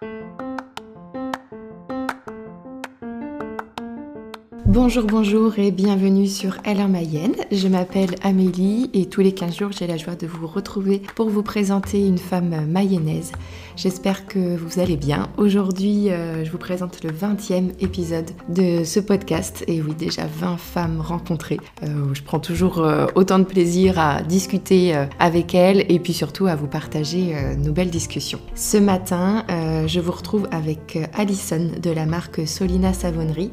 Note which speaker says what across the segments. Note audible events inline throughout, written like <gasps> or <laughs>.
Speaker 1: Thank you. Bonjour, bonjour et bienvenue sur en Mayenne. Je m'appelle Amélie et tous les 15 jours j'ai la joie de vous retrouver pour vous présenter une femme mayonnaise. J'espère que vous allez bien. Aujourd'hui euh, je vous présente le 20e épisode de ce podcast et oui déjà 20 femmes rencontrées. Euh, je prends toujours euh, autant de plaisir à discuter avec elles et puis surtout à vous partager nos belles discussions. Ce matin je vous retrouve avec Alison de la marque Solina Savonnerie.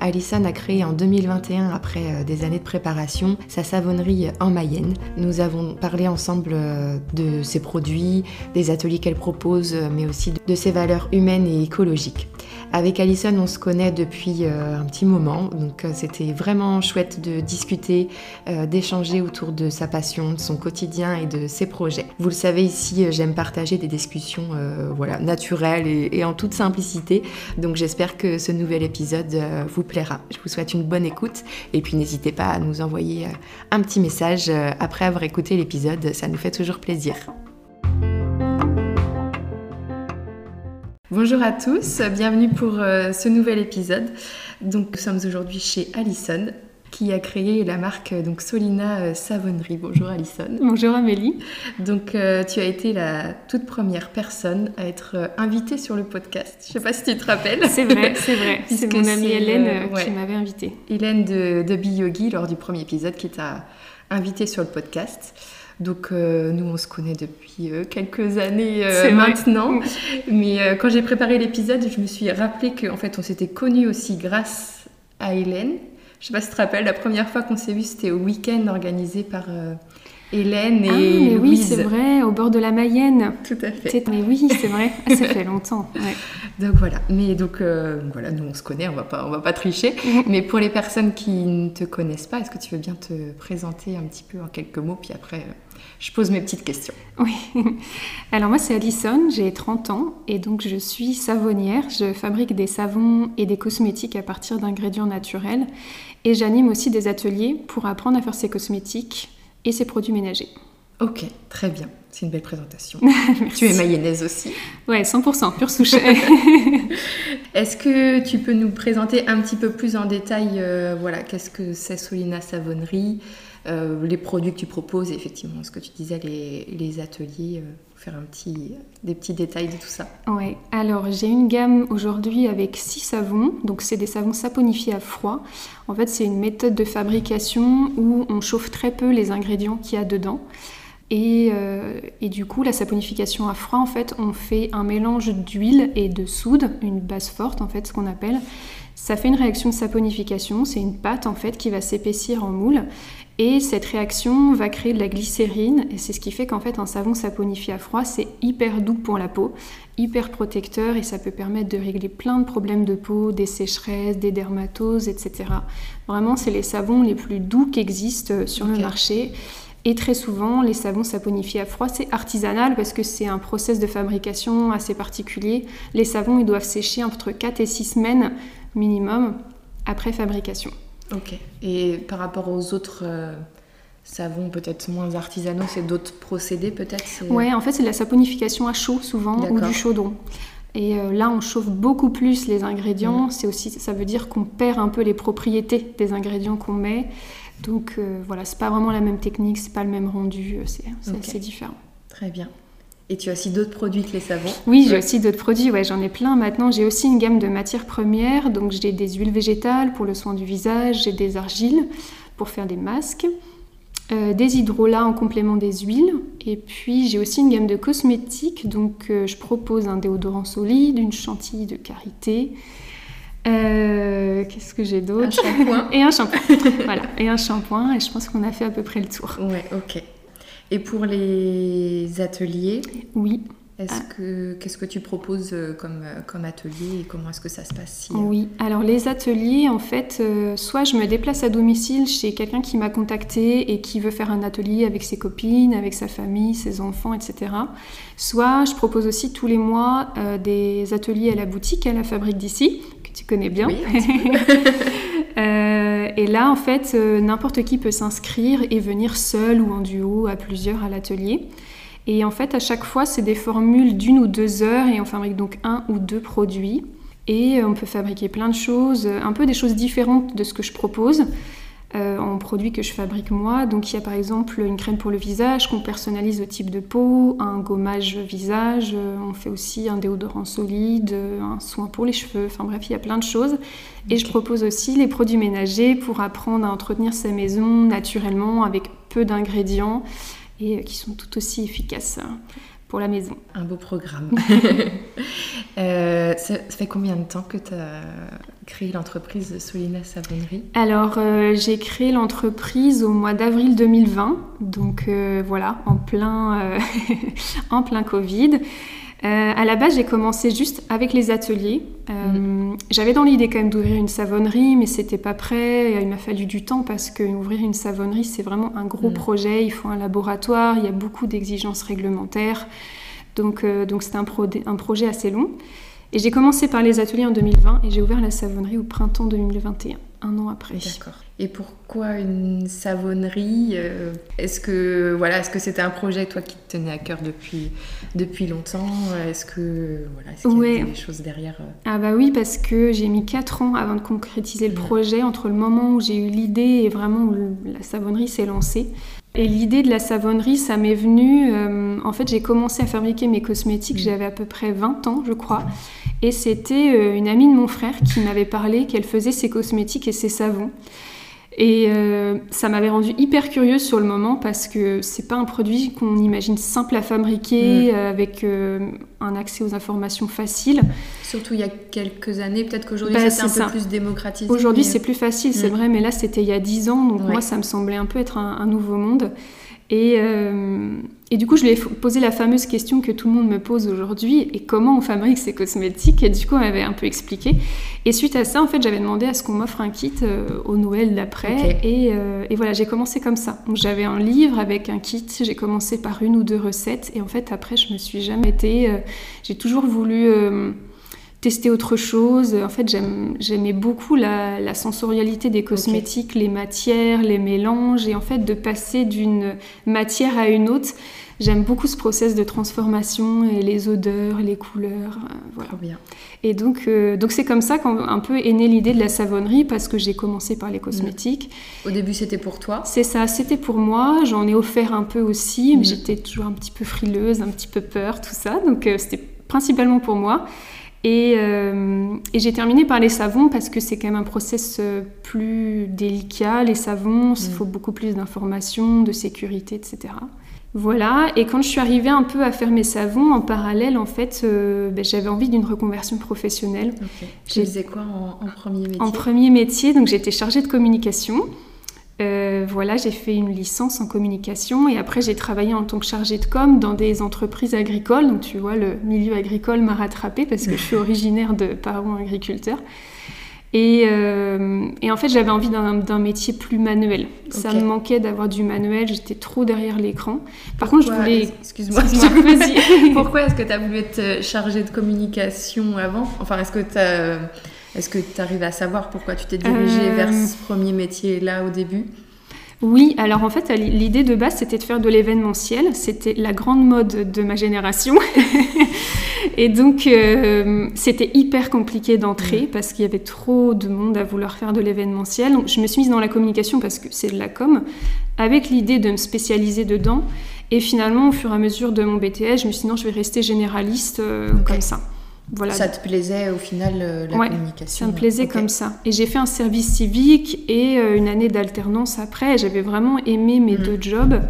Speaker 1: Alison a créé en 2021, après euh, des années de préparation, sa savonnerie en Mayenne. Nous avons parlé ensemble euh, de ses produits, des ateliers qu'elle propose, euh, mais aussi de ses valeurs humaines et écologiques. Avec Alison, on se connaît depuis un petit moment, donc c'était vraiment chouette de discuter, d'échanger autour de sa passion, de son quotidien et de ses projets. Vous le savez ici, j'aime partager des discussions voilà, naturelles et, en toute simplicité, donc j'espère que ce nouvel épisode vous plaira. Je vous souhaite une bonne écoute et puis n'hésitez pas à nous envoyer euh, un petit message euh, après avoir écouté l'épisode, ça nous fait toujours plaisir. Bonjour à tous, bienvenue pour euh, ce nouvel épisode. Donc nous sommes aujourd'hui chez Alison qui a créé la marque donc Solina euh, Savonnerie. Bonjour Alison.
Speaker 2: Bonjour Amélie.
Speaker 1: Donc euh, tu as été la toute première personne à être euh, invitée sur le podcast. Je ne sais pas si tu te rappelles.
Speaker 2: C'est vrai, <laughs> c'est vrai. c'est mon amie Hélène qui m'avait invitée.
Speaker 1: Hélène de, de Biyogi lors du premier épisode qui t'a invitée sur le podcast. Donc nous, on se connaît depuis quelques années maintenant. Mais quand j'ai préparé l'épisode, je me suis rappelé qu'en fait, on s'était connus aussi grâce à Hélène. Je sais pas si tu te rappelles, la première fois qu'on s'est vu, c'était au week-end organisé par euh, Hélène et
Speaker 2: ah, mais oui, c'est vrai, au bord de la Mayenne.
Speaker 1: Tout à fait.
Speaker 2: Mais oui, c'est vrai, ah, ça fait longtemps. <laughs>
Speaker 1: Donc voilà, mais donc euh, voilà, nous on se connaît, on va pas, on va pas tricher. Mm. Mais pour les personnes qui ne te connaissent pas, est-ce que tu veux bien te présenter un petit peu en quelques mots, puis après euh, je pose mes petites questions.
Speaker 2: Oui. Alors moi c'est Alison, j'ai 30 ans et donc je suis savonnière. Je fabrique des savons et des cosmétiques à partir d'ingrédients naturels et j'anime aussi des ateliers pour apprendre à faire ces cosmétiques et ces produits ménagers.
Speaker 1: Ok, très bien. C'est une belle présentation. <laughs> tu es mayonnaise aussi.
Speaker 2: Ouais, 100%, pure souche.
Speaker 1: Est-ce que tu peux nous présenter un petit peu plus en détail, euh, voilà, qu'est-ce que c'est Solina Savonnerie? Euh, les produits que tu proposes, effectivement, ce que tu disais, les, ateliers, euh, faire un petit, des petits détails de tout ça.
Speaker 2: Oui, alors j'ai une gamme aujourd'hui avec six savons, donc c'est des savons saponifiés à froid. En fait, c'est une méthode de fabrication où on chauffe très peu les ingrédients qu'il y a dedans. Et, euh, et, du coup, la saponification à froid, en fait, on fait un mélange d'huile et de soude, une base forte, en fait, ce qu'on appelle. Ça fait une réaction de saponification, c'est une pâte, en fait, qui va s'épaissir en moule. Et cette réaction va créer de la glycérine, et c'est ce qui fait qu'en fait un savon saponifié à froid, c'est hyper doux pour la peau, hyper protecteur, et ça peut permettre de régler plein de problèmes de peau, des sécheresses, des dermatoses, etc. Vraiment, c'est les savons les plus doux qui existent sur le marché. Et très souvent, les savons saponifiés à froid, c'est artisanal parce que c'est un process de fabrication assez particulier. Les savons, ils doivent sécher entre 4 et 6 semaines minimum après fabrication.
Speaker 1: Ok. Et par rapport aux autres euh, savons peut-être moins artisanaux, c'est d'autres procédés peut-être
Speaker 2: Ouais, en fait c'est de la saponification à chaud souvent ou du chaudron. Et euh, là, on chauffe beaucoup plus les ingrédients. Mm. C'est aussi, ça veut dire qu'on perd un peu les propriétés des ingrédients qu'on met. Donc euh, voilà, c'est pas vraiment la même technique, c'est pas le même rendu, c'est différent.
Speaker 1: Très bien. Et tu as aussi d'autres produits que les savons
Speaker 2: Oui, j'ai aussi d'autres produits, ouais, j'en ai plein maintenant. J'ai aussi une gamme de matières premières, donc j'ai des huiles végétales pour le soin du visage, j'ai des argiles pour faire des masques, euh, des hydrolats en complément des huiles, et puis j'ai aussi une gamme de cosmétiques, donc euh, je propose un déodorant solide, une chantilly de karité. Euh, qu'est-ce que j'ai d'autre? Un
Speaker 1: shampoing. <laughs>
Speaker 2: et un shampoing. <laughs> voilà, et un shampoing, et je pense qu'on a fait à peu près le tour.
Speaker 1: Ouais, ok. Et pour les ateliers
Speaker 2: Oui.
Speaker 1: Est-ce ah. que qu'est-ce que tu proposes euh, comme, euh, comme atelier et comment est-ce que ça se passe
Speaker 2: euh, Oui, alors les ateliers, en fait, soit je me déplace à domicile chez quelqu'un qui m'a contacté et qui veut faire un atelier avec ses copines, avec sa famille, ses enfants, etc. Soit je propose aussi tous les mois des ateliers à la boutique, à la fabrique d'ici, que tu connais bien.
Speaker 1: Oui, <laughs> <laughs>
Speaker 2: et là, en fait, n'importe qui peut s'inscrire et venir seul ou en duo à plusieurs à l'atelier. Et en fait, à chaque fois, c'est des formules d'une ou deux heures et on fabrique donc un ou deux produits. Et on peut fabriquer plein de choses, un peu des choses différentes de ce que je propose. Euh, en produits que je fabrique moi. Donc il y a par exemple une crème pour le visage qu'on personnalise au type de peau, un gommage visage, euh, on fait aussi un déodorant solide, un soin pour les cheveux, enfin bref, il y a plein de choses. Et je propose aussi les produits ménagers pour apprendre à entretenir sa maison naturellement avec peu d'ingrédients et euh, qui sont tout aussi efficaces pour la maison.
Speaker 1: Un beau programme. <laughs> ça, fait combien de temps que tu as créé l'entreprise Solina Savonnerie
Speaker 2: Alors, euh, j'ai créé l'entreprise au mois d'avril 2020, donc euh, voilà, en plein, euh, <laughs> en plein Covid. à la base, j'ai commencé juste avec les ateliers. Mm. J'avais dans l'idée quand même d'ouvrir une savonnerie, mais c'était pas prêt. Il m'a fallu du temps parce que ouvrir une savonnerie, c'est vraiment un gros mm. projet. Il faut un laboratoire, il y a beaucoup d'exigences réglementaires. Donc, donc c'était un, un projet assez long. Et j'ai commencé par les ateliers en 2020 et j'ai ouvert la savonnerie au printemps 2021, un an après.
Speaker 1: D'accord. Et pourquoi une savonnerie euh, Est-ce que voilà, est-ce que c'était un projet toi qui te tenait à cœur depuis depuis longtemps? Est-ce que voilà, est-ce qu'il y a des choses derrière euh?
Speaker 2: Ah bah oui, parce que j'ai mis 4 ans avant de concrétiser le projet entre le moment où j'ai eu l'idée et vraiment où la savonnerie s'est lancée. Et l'idée de la savonnerie, ça m'est venu. Euh, en fait, j'ai commencé à fabriquer mes cosmétiques, j'avais à peu près 20 ans, je crois. Et c'était euh, une amie de mon frère qui m'avait parlé qu'elle faisait ses cosmétiques et ses savons. Et euh, ça m'avait rendu hyper curieuse sur le moment parce que c'est pas un produit qu'on imagine simple à fabriquer mm. avec un accès aux informations facile.
Speaker 1: Surtout il y a quelques années, peut-être qu'aujourd'hui bah, c'est un peu plus démocratisé.
Speaker 2: Aujourd'hui c'est plus facile, c'est mm. vrai, mais là c'était il y a 10 ans, donc moi ça me semblait un peu être un nouveau monde. Et, euh, et, du coup, je lui ai posé la fameuse question que tout le monde me pose aujourd'hui, et comment on fabrique ces cosmétiques? Et du coup, elle m'avait un peu expliqué. Et suite à ça, en fait, j'avais demandé à ce qu'on m'offre un kit euh, au Noël d'après. Et, euh, et, voilà, j'ai commencé comme ça. Donc j'avais un livre avec un kit, j'ai commencé par une ou deux recettes, et en fait, après, je me suis jamais été... j'ai toujours voulu tester autre chose. En fait, j'aimais beaucoup la, sensorialité des cosmétiques, les matières, les mélanges, et en fait, de passer d'une matière à une autre. J'aime beaucoup ce process de transformation et les odeurs, les couleurs, euh, voilà.
Speaker 1: Bien.
Speaker 2: Et donc, euh, donc c'est comme ça qu'un peu est née l'idée de la savonnerie parce que j'ai commencé par les cosmétiques.
Speaker 1: Mm. Au début, c'était pour toi?
Speaker 2: C'est ça, c'était pour moi. J'en ai offert un peu aussi, mais mm. j'étais toujours un petit peu frileuse, un petit peu peur, tout ça. Donc, euh, c'était principalement pour moi. Euh, et, j'ai terminé par les savons parce que c'est quand même un process euh, plus délicat. Les savons, il mm. faut beaucoup plus d'informations, de sécurité, etc. Voilà, et quand je suis arrivée un peu à faire mes savons, en parallèle, en fait, euh, ben, j'avais envie d'une reconversion professionnelle.
Speaker 1: Tu faisais quoi en, en, premier métier?
Speaker 2: En premier métier, donc j'étais chargée de communication. Euh, voilà, j'ai fait une licence en communication et après j'ai travaillé en tant que chargée de com dans des entreprises agricoles. Donc tu vois, le milieu agricole m'a rattrapée parce que je suis <laughs> originaire de parents agriculteurs. Et, euh, en fait, j'avais envie d'un métier plus manuel. Ça me manquait d'avoir du manuel, j'étais trop derrière l'écran. Par contre, je voulais.
Speaker 1: Excuse-moi, <laughs> <laughs> Pourquoi est-ce que tu as voulu être chargée de communication avant? Enfin, est-ce que tu as est-ce que tu arrives à savoir pourquoi tu t'es dirigée vers euh. ce premier métier-là au début?
Speaker 2: Oui, alors en fait, l'idée de base, c'était de faire de l'événementiel. C'était la grande mode de ma génération. <laughs> et donc, euh, c'était hyper compliqué d'entrer parce qu'il y avait trop de monde à vouloir faire de l'événementiel. Donc, je me suis mise dans la communication parce que c'est de la com, avec l'idée de me spécialiser dedans. Et finalement, au fur et à mesure de mon BTS, je me suis dit non, je vais rester généraliste euh, comme ça.
Speaker 1: Ça te plaisait au final euh, la communication
Speaker 2: Ça me plaisait comme ça. Et j'ai fait un service civique et euh, une année d'alternance après. J'avais vraiment aimé mes mm. deux jobs.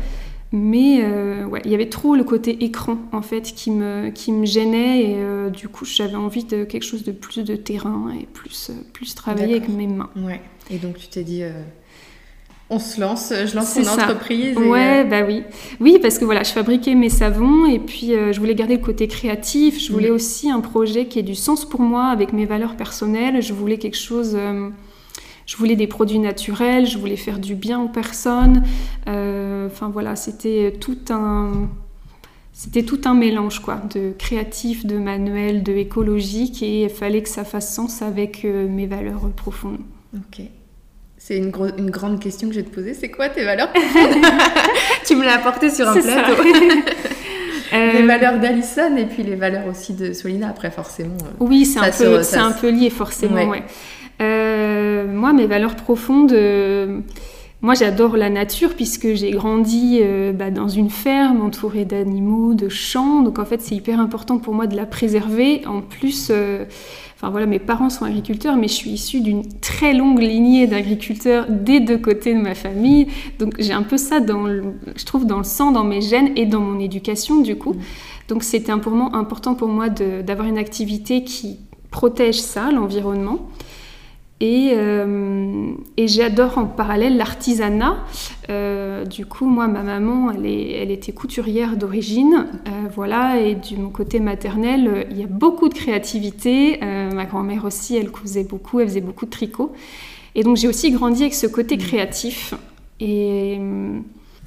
Speaker 2: Mais euh, ouais, il y avait trop le côté écran en fait qui me, qui me gênait et du coup j'avais envie de quelque chose de plus de terrain et plus, plus travailler avec mes mains.
Speaker 1: Ouais. Et donc tu t'es dit on se lance, je lance mon entreprise.
Speaker 2: Ouais, euh, bah oui. Oui, parce que voilà, je fabriquais mes savons et puis euh, je voulais garder le côté créatif. Je voulais mm. aussi un projet qui ait du sens pour moi avec mes valeurs personnelles. Je voulais quelque chose. Euh, je voulais des produits naturels, je voulais faire du bien aux personnes. Enfin voilà, c'était tout un. C'était tout un mélange quoi, de créatif, de manuel, de écologique et il fallait que ça fasse sens avec mes valeurs profondes.
Speaker 1: Ok. C'est une, une, grande question que je vais te poser. C'est quoi tes valeurs <laughs> Tu me l'as apporté sur un plateau. <laughs> les valeurs d'Alison et puis les valeurs aussi de Solina, après forcément.
Speaker 2: oui, c'est un, peu, un peu lié forcément, ouais. moi, mes valeurs profondes moi, j'adore la nature puisque j'ai grandi euh, bah, dans une ferme entourée d'animaux, de champs. Donc, en fait, c'est hyper important pour moi de la préserver. En plus, euh, enfin voilà, mes parents sont agriculteurs, mais je suis issue d'une très longue lignée d'agriculteurs des deux côtés de ma famille. Donc, j'ai un peu ça dans, je trouve, dans le sang, dans mes gènes et dans mon éducation, du coup. Donc, c'était important pour moi d'avoir une activité qui protège ça, l'environnement. Euh, et, j'adore en parallèle l'artisanat. Euh, du coup, moi, ma maman, elle, elle était couturière d'origine. Euh, voilà, et du mon côté maternel, il y a beaucoup de créativité. ma grand-mère aussi, elle cousait beaucoup, elle faisait beaucoup de tricot. Et donc, j'ai aussi grandi avec ce côté mmh. créatif. Et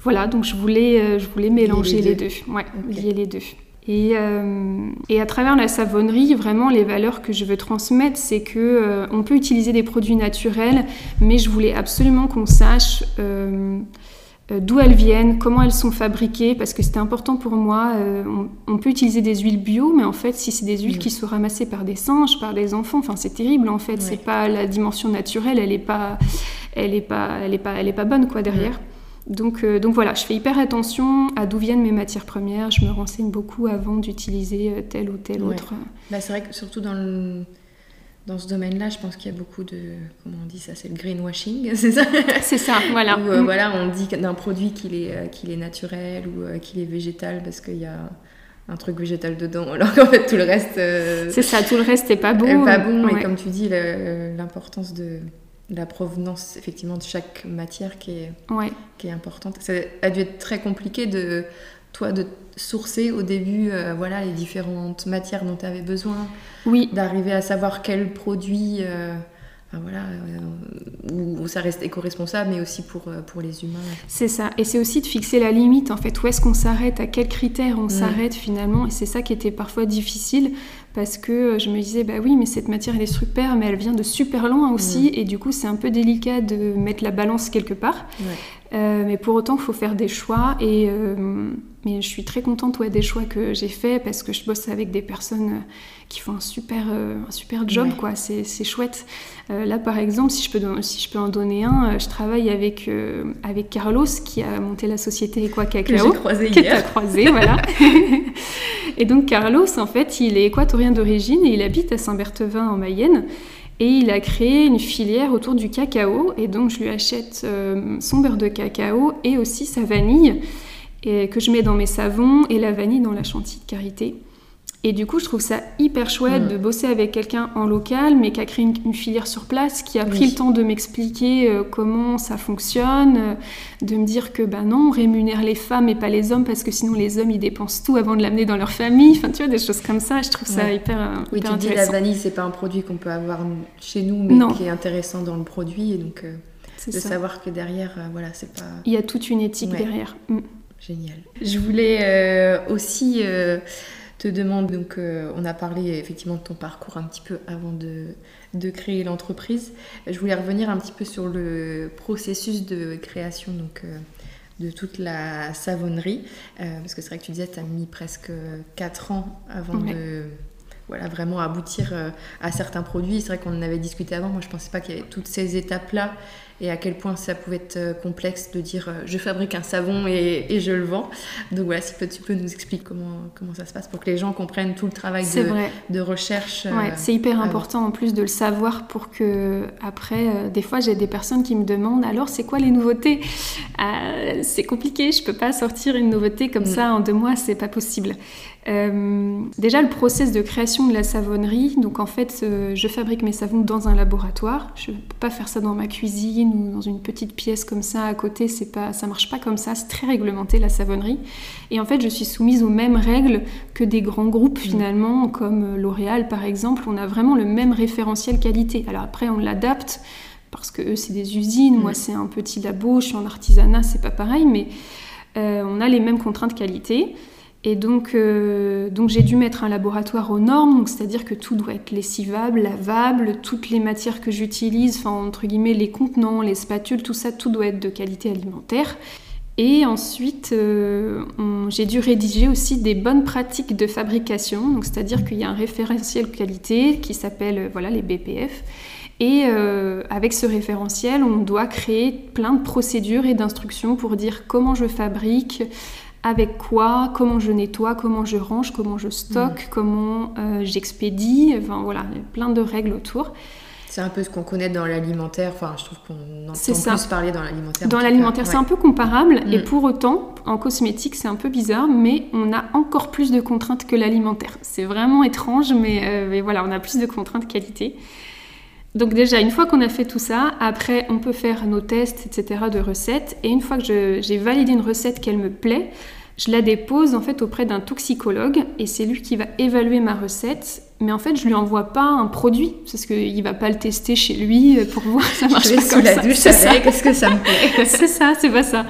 Speaker 2: voilà, donc je voulais, je voulais mélanger les deux. Ouais, lier les deux. Euh, et, à travers la savonnerie, vraiment, les valeurs que je veux transmettre, c'est que euh, on peut utiliser des produits naturels, mais je voulais absolument qu'on sache euh, d'où elles viennent, comment elles sont fabriquées, parce que c'était important pour moi. On, peut utiliser des huiles bio, mais en fait, si c'est des huiles qui sont ramassées par des singes, par des enfants, enfin, c'est terrible. En fait, c'est pas la dimension naturelle, elle est pas, elle est pas, elle est pas, elle est pas bonne quoi derrière. Donc, euh, donc, voilà, je fais hyper attention à d'où viennent mes matières premières. Je me renseigne beaucoup avant d'utiliser euh, telle ou telle autre. Euh.
Speaker 1: Bah, c'est vrai que surtout dans, le, dans ce domaine-là, je pense qu'il y a beaucoup de. Comment on dit ça C'est le greenwashing, <laughs> c'est ça?
Speaker 2: C'est ça, voilà.
Speaker 1: Où, mm. voilà, on dit d'un produit qu'il est, qu'il est naturel ou qu'il est végétal parce qu'il y a un truc végétal dedans, <laughs> alors qu'en fait tout le reste.
Speaker 2: c'est ça, tout le reste n'est pas bon.
Speaker 1: Pas bon, et comme tu dis, l'importance de la provenance effectivement de chaque matière qui est, qui est importante. Ça a dû être très compliqué de toi de sourcer au début euh, voilà les différentes matières dont tu avais besoin.
Speaker 2: Oui.
Speaker 1: D'arriver à savoir quel produit euh, voilà, euh, où, ça reste éco-responsable, mais aussi pour, pour les humains.
Speaker 2: C'est ça. Et c'est aussi de fixer la limite, en fait. Où est-ce qu'on s'arrête? À quels critères on mm. s'arrête finalement? Et c'est ça qui était parfois difficile parce que euh, je me disais, bah oui, mais cette matière, elle est super, mais elle vient de super loin aussi, et du coup, c'est un peu délicat de mettre la balance quelque part. Euh, mais pour autant, il faut faire des choix, et euh, mais je suis très contente ouais, des choix que j'ai faits, parce que je bosse avec des personnes qui font un super, un super job, quoi. C'est, chouette. là, par exemple, si je peux, si je peux en donner un, je travaille avec, avec Carlos, qui a monté la société Equa Cacao.
Speaker 1: Que j'ai croisé hier.
Speaker 2: Que croisé, voilà. <laughs> Et donc Carlos, en fait, il est équatorien d'origine et il habite à Saint-Berthevin en Mayenne. Et il a créé une filière autour du cacao. Et donc je lui achète euh, son beurre de cacao et aussi sa vanille et, que je mets dans mes savons et la vanille dans la chantilly de karité. Et du coup, je trouve ça hyper chouette mm. de bosser avec quelqu'un en local, mais qui a créé une, filière sur place, qui a pris le temps de m'expliquer euh, comment ça fonctionne, euh, de me dire que ben non, on rémunère les femmes et pas les hommes, parce que sinon les hommes ils dépensent tout avant de l'amener dans leur famille. Enfin, tu vois, des choses comme ça. Je trouve ça hyper, euh,
Speaker 1: oui,
Speaker 2: tu
Speaker 1: dis la vanille, c'est pas un produit qu'on peut avoir chez nous, mais qui est intéressant dans le produit, et donc de savoir que derrière, voilà, c'est pas.
Speaker 2: Il y a toute une éthique derrière. Mm.
Speaker 1: Génial. Je voulais aussi te demande, donc euh, on a parlé effectivement de ton parcours un petit peu avant de, de créer l'entreprise. Je voulais revenir un petit peu sur le processus de création donc, euh, de toute la savonnerie, euh, parce que c'est vrai que tu disais que tu as mis presque 4 ans avant de voilà, vraiment aboutir à certains produits. C'est vrai qu'on en avait discuté avant, moi je ne pensais pas qu'il y avait toutes ces étapes-là et à quel point ça pouvait être euh, complexe de dire euh, je fabrique un savon et, et, je le vends. Donc voilà, si tu peux nous expliquer comment, comment ça se passe pour que les gens comprennent tout le travail de, de, recherche.
Speaker 2: Ouais, euh, c'est hyper important en plus de le savoir pour que après, des fois j'ai des personnes qui me demandent alors c'est quoi les nouveautés? C'est compliqué, je peux pas sortir une nouveauté comme mm. ça en deux mois, c'est pas possible. Euh, déjà, le process de création de la savonnerie. Donc, en fait, euh, je fabrique mes savons dans un laboratoire. Je ne peux pas faire ça dans ma cuisine ou dans une petite pièce comme ça à côté. C'est pas, ça marche pas comme ça. C'est très réglementé la savonnerie. Et en fait, je suis soumise aux mêmes règles que des grands groupes mmh. finalement, comme euh, L'Oréal par exemple. On a vraiment le même référentiel qualité. Alors après, on l'adapte parce que eux, c'est des usines. Moi, mmh. c'est un petit labo. Je suis en artisanat, c'est pas pareil, mais on a les mêmes contraintes qualité. Et donc, euh, donc j'ai dû mettre un laboratoire aux normes, c'est-à-dire que tout doit être lessivable, lavable, toutes les matières que j'utilise, entre guillemets les contenants, les spatules, tout ça, tout doit être de qualité alimentaire. Et ensuite, euh, j'ai dû rédiger aussi des bonnes pratiques de fabrication, c'est-à-dire qu'il y a un référentiel qualité qui s'appelle euh, voilà, les BPF. Et avec ce référentiel, on doit créer plein de procédures et d'instructions pour dire comment je fabrique, avec quoi, comment je nettoie, comment je range, comment je stocke, mm. comment j'expédie, enfin voilà, plein de règles autour.
Speaker 1: C'est un peu ce qu'on connaît dans l'alimentaire. Enfin, je trouve qu'on entend plus parler dans l'alimentaire.
Speaker 2: Dans l'alimentaire, c'est un peu comparable. Et mm. pour autant, en cosmétique, c'est un peu bizarre, mais on a encore plus de contraintes que l'alimentaire. C'est vraiment étrange, mais, euh, mais, voilà, on a plus de contraintes qualité. Donc déjà, une fois qu'on a fait tout ça, après, on peut faire nos tests, etc., de recettes. Et une fois que j'ai validé une recette qu'elle me plaît, je la dépose en fait auprès d'un toxicologue et c'est lui qui va évaluer ma recette. Mais en fait, je lui envoie pas un produit parce qu'il va pas le tester chez lui pour voir ça marche
Speaker 1: je vais sous la douche avec, est-ce que ça me plaît <laughs>
Speaker 2: C'est ça, c'est pas ça.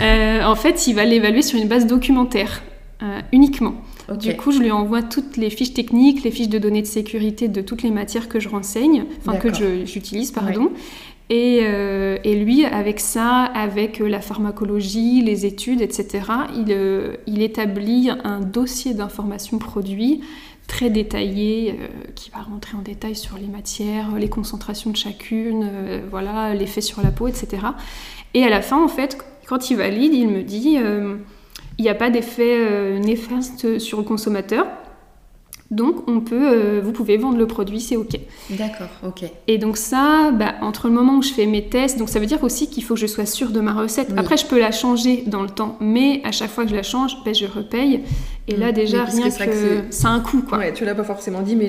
Speaker 2: Euh, en fait, il va l'évaluer sur une base documentaire euh, uniquement. Du coup, je lui envoie toutes les fiches techniques, les fiches de données de sécurité de toutes les matières que je renseigne, enfin que j'utilise, pardon. Euh, et, lui, avec ça, avec euh, la pharmacologie, les études, etc., euh, il, établit un dossier d'information produit très détaillé qui va rentrer en détail sur les matières, les concentrations de chacune, voilà, l'effet sur la peau, etc. Et à la fin, en fait, quand il valide, il me dit il n'y a pas d'effet néfaste sur le consommateur. Donc, on peut, euh, vous pouvez vendre le produit, c'est OK.
Speaker 1: D'accord, OK.
Speaker 2: Et donc ça, bah, entre le moment où je fais mes tests, donc ça veut dire aussi qu'il faut que je sois sûre de ma recette. Après, je peux la changer dans le temps, mais à chaque fois que je la change, bah, je repaye. Et là, mm. déjà, rien que, ça a un coût. Quoi.
Speaker 1: Ouais, tu l'as pas forcément dit, mais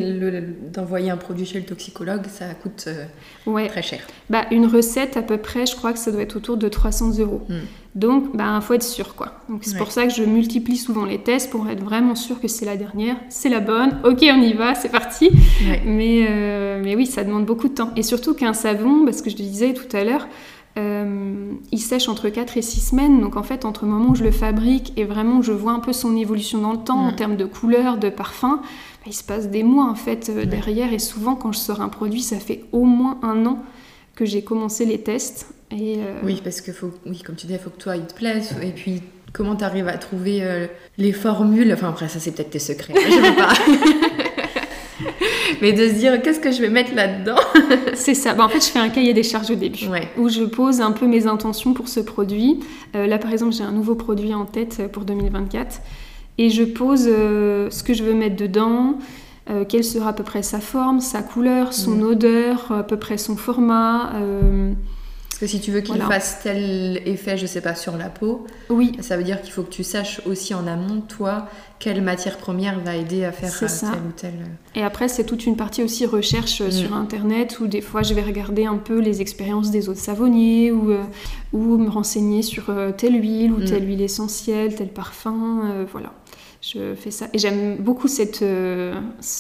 Speaker 1: d'envoyer un produit chez le toxicologue, ça coûte euh, très cher.
Speaker 2: Bah, une recette, à peu près, je crois que ça doit être autour de 300 euros. Mm. Donc, il bah, faut être sûr, quoi. Donc, c'est pour ça que je multiplie souvent les tests pour être vraiment sûr que c'est la dernière, c'est la bonne. Ok, on y va, c'est parti. Mais, euh, mais oui, ça demande beaucoup de temps. Et surtout qu'un savon, parce que je te disais tout à l'heure, euh, il sèche entre 4 et 6 semaines. Donc, en fait, entre le moment où je le fabrique et vraiment je vois un peu son évolution dans le temps en termes de couleur, de parfum, bah, il se passe des mois, en fait, euh, derrière. Et souvent, quand je sors un produit, ça fait au moins un an que j'ai commencé les tests.
Speaker 1: Euh, oui, parce que faut, oui, comme tu dis, il faut que toi, il te plaise. Et puis, comment tu arrives à trouver les formules? Enfin, après, ça, c'est peut-être tes secrets. Je ne pas. <laughs> Mais de se dire, qu'est-ce que je vais mettre là-dedans <laughs>
Speaker 2: C'est ça. Bah, en fait, je fais un cahier des charges au début. Où je pose un peu mes intentions pour ce produit. Euh, là, par exemple, j'ai un nouveau produit en tête pour 2024. Et je pose ce que je veux mettre dedans. quelle sera à peu près sa forme, sa couleur, son mm. odeur, à peu près son format,
Speaker 1: que si tu veux qu'il fasse tel effet, je sais pas, sur la peau,
Speaker 2: oui.
Speaker 1: ça veut dire qu'il faut que tu saches aussi en amont, toi, quelle matière première va aider à faire euh, tel ou tel.
Speaker 2: Et après, c'est toute une partie aussi recherche mm. sur Internet où des fois, je vais regarder un peu les expériences des autres savonniers ou, euh, ou me renseigner sur euh, telle huile ou mm. telle huile essentielle, tel parfum, voilà je fais ça. Et j'aime beaucoup cette. Euh,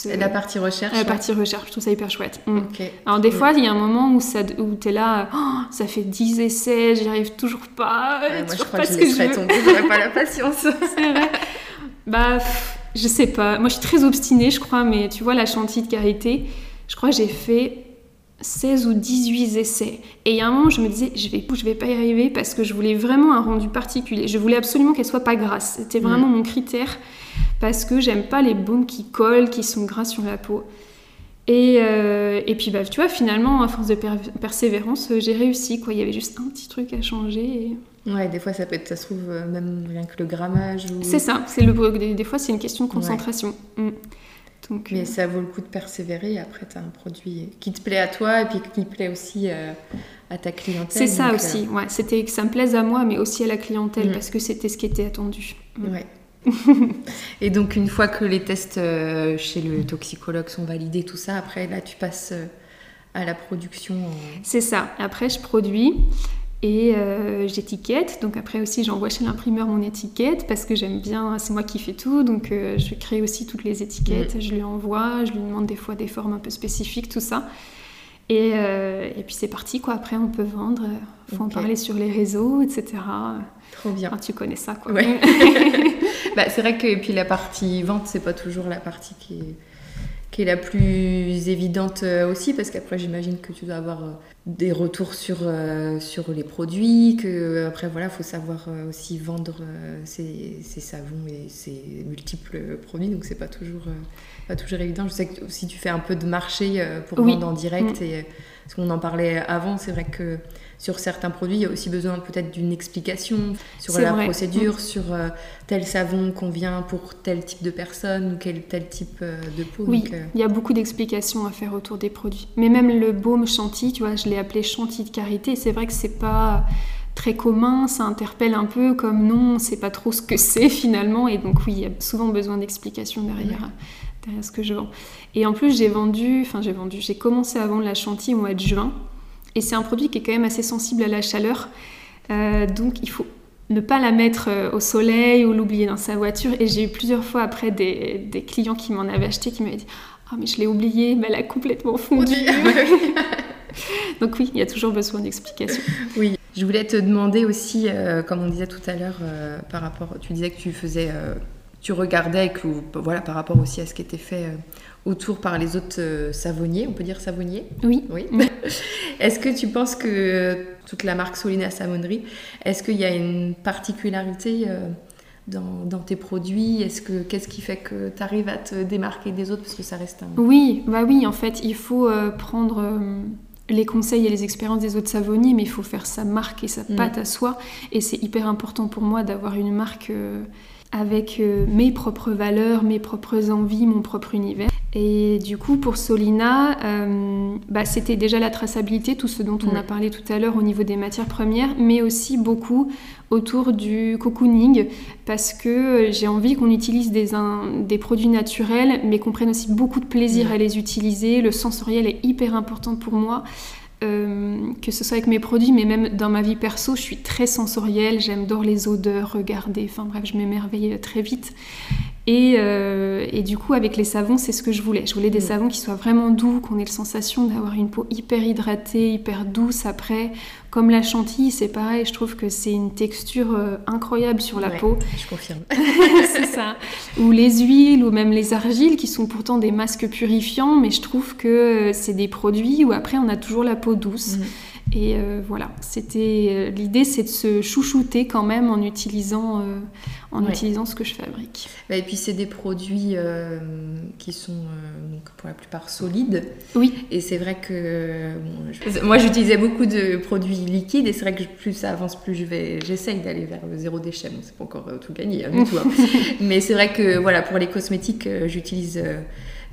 Speaker 1: la partie recherche.
Speaker 2: La partie recherche, je trouve ça hyper chouette. Mm. Alors, des fois, il y a un moment où, ça, où tu es là, oh, ça fait 10 essais, j'y arrive toujours pas.
Speaker 1: moi, je crois que, je laisserais tomber, j'aurais pas la patience. <laughs>
Speaker 2: C'est vrai. Bah, je sais pas. Moi, je suis très obstinée, je crois, mais tu vois, la chantilly de karité, je crois que j'ai fait 16 ou 18 essais. Et il y a un moment, je me disais, je vais, je vais pas y arriver parce que je voulais vraiment un rendu particulier. Je voulais absolument qu'elle soit pas grasse. C'était vraiment mm. mon critère parce que j'aime pas les baumes qui collent, qui sont gras sur la peau. Et, euh, et puis, bah, tu vois, finalement, à force de persévérance, euh, j'ai réussi. Quoi. Il y avait juste un petit truc à changer.
Speaker 1: Ouais, des fois, ça peut être, ça se trouve, euh, même rien que le grammage. Ou...
Speaker 2: C'est ça. C'est le, des, des fois, c'est une question de concentration.
Speaker 1: Mais euh, ça vaut le coup de persévérer. Après, tu as un produit qui te plaît à toi et puis qui plaît aussi euh, à ta clientèle.
Speaker 2: C'est ça aussi. Euh, ouais. C'était que ça me plaise à moi, mais aussi à la clientèle mm. parce que c'était ce qui était attendu.
Speaker 1: Mm. Ouais. <laughs> et donc, une fois que les tests chez le toxicologue sont validés, tout ça, après, là, tu passes à la production.
Speaker 2: C'est ça. Après, je produis. Et euh, j'étiquette, donc après aussi j'envoie chez l'imprimeur mon étiquette parce que j'aime bien, c'est moi qui fais tout, donc euh, je crée aussi toutes les étiquettes, mm. je lui envoie, je lui demande des fois des formes un peu spécifiques, tout ça. Et, euh, et puis c'est parti, quoi. Après on peut vendre, faut en parler sur les réseaux, etc.
Speaker 1: Trop bien.
Speaker 2: tu connais ça, quoi. <laughs>
Speaker 1: bah, c'est vrai que et puis la partie vente, c'est pas toujours la partie qui est qui est la plus évidente aussi Parce qu'après, j'imagine que tu dois avoir des retours sur, sur les produits, que après, voilà, faut savoir aussi vendre ses, savons et ses multiples produits, donc c'est pas toujours, pas toujours évident. Je sais que si tu fais un peu de marché pour vendre en direct, mm. et, parce qu'on en parlait avant, c'est vrai que sur certains produits, il y a aussi besoin peut-être d'une explication sur la procédure, mm. sur euh, tel savon convient pour tel type de personne ou quel tel type euh, de peau.
Speaker 2: Oui, euh, il y a beaucoup d'explications à faire autour des produits. Mais même le baume chantilly, tu vois, je l'ai appelé chantilly de karité. C'est vrai que c'est pas très commun, ça interpelle un peu comme non, on sait pas trop ce que c'est <laughs> finalement. Et donc oui, il y a souvent besoin d'explications derrière. derrière ce que je vends. Et en plus, j'ai vendu, enfin j'ai vendu, j'ai commencé à vendre la chantilly au mois de juin. Et c'est un produit qui est quand même assez sensible à la chaleur. Euh, donc il faut ne pas la mettre euh, au soleil ou l'oublier dans sa voiture. Et j'ai eu plusieurs fois après des, des clients qui m'en avaient acheté qui m'avaient dit Ah, mais je l'ai oublié, mais elle a complètement fondu. <laughs> <laughs> donc oui, il y a toujours besoin d'explications.
Speaker 1: Oui. Je voulais te demander aussi, euh, comme on disait tout à l'heure, par rapport, tu disais que tu faisais, tu regardais que, voilà, par rapport aussi à ce qui était fait autour par les autres euh, savonniers, on peut dire savonniers
Speaker 2: Oui.
Speaker 1: oui. <laughs> est-ce que tu penses que toute la marque Solina Savonnerie, est-ce qu'il y a une particularité euh, dans, tes produits? Est-ce que qu'est-ce qui fait que tu arrives à te démarquer des autres? Parce que ça reste un
Speaker 2: Oui, bah oui, en fait, il faut euh, prendre les conseils et les expériences des autres savonniers, mais il faut faire sa marque et sa mm. patte à soi. Et c'est hyper important pour moi d'avoir une marque avec mes propres valeurs, mes propres envies, mon propre univers. Et du coup, pour Solina, euh, bah, c'était déjà la traçabilité, tout ce dont on a parlé tout à l'heure au niveau des matières premières, mais aussi beaucoup autour du cocooning, parce que j'ai envie qu'on utilise des, des, produits naturels, mais qu'on prenne aussi beaucoup de plaisir à les utiliser. Le sensoriel est hyper important pour moi. Euh, que ce soit avec mes produits, mais même dans ma vie perso, je suis très sensorielle, j'aime les odeurs, regarder, enfin bref, je m'émerveille très vite. Euh, et, du coup, avec les savons, c'est ce que je voulais. Je voulais des mm. savons qui soient vraiment doux, qu'on ait la sensation d'avoir une peau hyper hydratée, hyper douce après. Comme la chantilly, c'est pareil, je trouve que c'est une texture euh, incroyable sur la peau.
Speaker 1: Je confirme. <laughs> <laughs>
Speaker 2: c'est ça. Ou les huiles, ou même les argiles, qui sont pourtant des masques purifiants, mais je trouve que c'est des produits où après on a toujours la peau douce. Mm. Et euh, voilà, c'était euh, l'idée, c'est de se chouchouter quand même en utilisant, euh, en utilisant ce que je fabrique.
Speaker 1: Bah, et puis c'est des produits qui sont donc pour la plupart solides.
Speaker 2: Oui.
Speaker 1: Et c'est vrai que moi j'utilisais beaucoup de produits liquides et c'est vrai que plus ça avance, plus je vais, j'essaye d'aller vers le zéro déchet. Bon, c'est pas encore tout gagné hein, du tout. Hein. Mais c'est vrai que voilà, pour les cosmétiques, j'utilise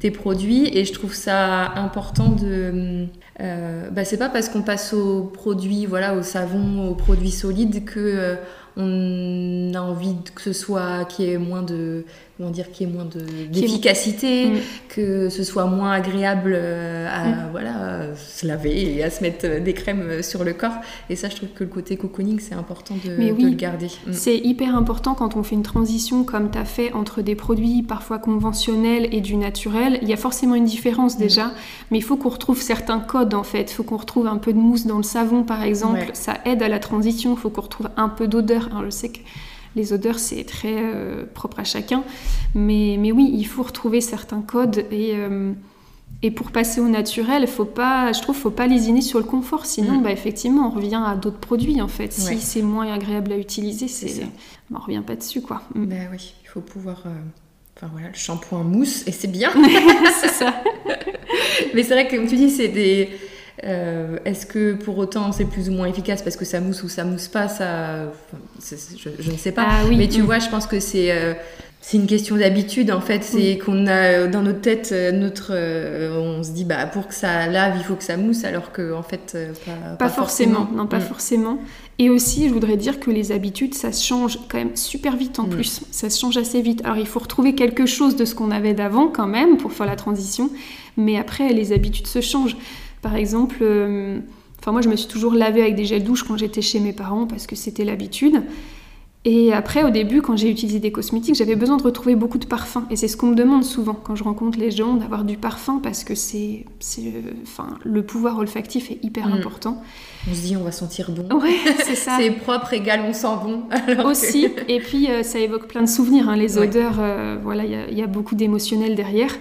Speaker 1: tes produits et je trouve ça important de euh, bah, c'est pas parce qu'on passe aux produits voilà au savon aux produits solides que euh, on a envie que ce soit qui ait moins de comment dire qui ait moins d'efficacité mm. que ce soit moins agréable euh, à mm. voilà se laver et à se mettre des crèmes sur le corps. Et ça je trouve que le côté cocooning c'est important de, le garder.
Speaker 2: Mm. c'est hyper important quand on fait une transition comme tu as fait entre des produits parfois conventionnels et du naturel. Il y a forcément une différence déjà. Mais il faut qu'on retrouve certains codes en fait. Il faut qu'on retrouve un peu de mousse dans le savon par exemple. Ça aide à la transition. Il faut qu'on retrouve un peu d'odeur. Alors, je sais que les odeurs, c'est très euh, propre à chacun. Mais, mais, oui, il faut retrouver certains codes. Et, euh, et pour passer au naturel, faut pas, je trouve, faut pas lésiner sur le confort. Sinon, mm. bah, effectivement, on revient à d'autres produits, en fait. Si c'est moins agréable à utiliser, c'est, bah, on revient pas dessus, quoi.
Speaker 1: Mm. Ben oui, il faut pouvoir... Euh, enfin voilà, le shampoing mousse, et c'est bien. <laughs>
Speaker 2: c'est ça.
Speaker 1: Mais c'est vrai que, comme tu dis, c'est des euh, est-ce que pour autant c'est plus ou moins efficace parce que ça mousse ou ça mousse pas ça, je, ne sais pas. Ah Mais tu vois, je pense que c'est euh, c'est une question d'habitude en fait. C'est qu'on a dans notre tête euh, notre, on se dit bah pour que ça lave il faut que ça mousse alors que en fait
Speaker 2: pas, forcément. Non, pas mm. forcément. Et aussi, je voudrais dire que les habitudes, ça se change quand même super vite en mm. plus. Ça se change assez vite. Alors, il faut retrouver quelque chose de ce qu'on avait d'avant quand même pour faire la transition. Mais après, les habitudes se changent. Par exemple, euh, enfin moi je me suis toujours lavée avec des gels douches quand j'étais chez mes parents parce que c'était l'habitude. Et après, au début, quand j'ai utilisé des cosmétiques, j'avais besoin de retrouver beaucoup de parfum. Et c'est ce qu'on me demande souvent quand je rencontre les gens, d'avoir du parfum parce que c'est, enfin, le pouvoir olfactif est hyper mm. important.
Speaker 1: On se dit, on va sentir bon.
Speaker 2: Ouais, <laughs> c'est ça.
Speaker 1: c'est propre, égal, on sent bon. <laughs>
Speaker 2: Aussi. Et puis, euh, ça évoque plein de souvenirs. Hein, les odeurs, euh, voilà, il y, a beaucoup d'émotionnel derrière.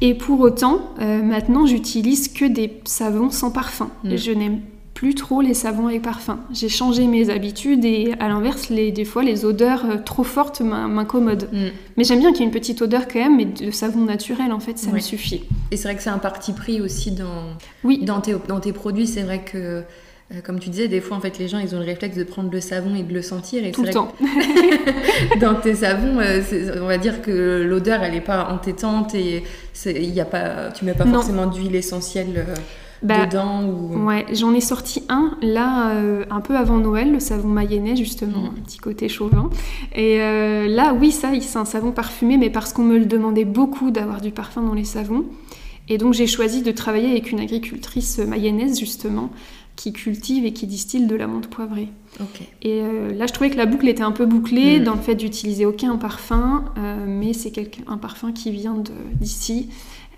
Speaker 2: Et pour autant, maintenant, j'utilise que des savons sans parfum. Mm. Je n'aime plus trop les savons avec parfum. J'ai changé mes habitudes et à l'inverse, les, des fois, les odeurs euh, trop fortes m'incommodent. Mm. Mais j'aime bien qu'il y ait une petite odeur quand même, mais de savon naturel, en fait, ça me suffit.
Speaker 1: Et c'est vrai que c'est un parti pris aussi dans, oui. dans, tes, dans tes produits. C'est vrai que euh, comme tu disais, des fois, en fait, les gens, ils ont le réflexe de prendre le savon et de le sentir. Et
Speaker 2: Tout le temps. <laughs>
Speaker 1: dans tes savons, euh, on va dire que l'odeur, elle n'est pas entêtante et y a pas, tu mets pas forcément d'huile essentielle. Bah, dedans
Speaker 2: Ouais, j'en ai sorti un là euh, un peu avant Noël, le savon mayennais justement, mm. un petit côté chauvin. Et euh, là, oui, ça, c'est un savon parfumé, mais parce qu'on me le demandait beaucoup d'avoir du parfum dans les savons. Et donc j'ai choisi de travailler avec une agricultrice mayonnaise justement qui cultive et qui distille de la menthe poivrée. Et euh, là, je trouvais que la boucle était un peu bouclée mm. dans le fait d'utiliser aucun parfum, mais c'est un parfum qui vient d'ici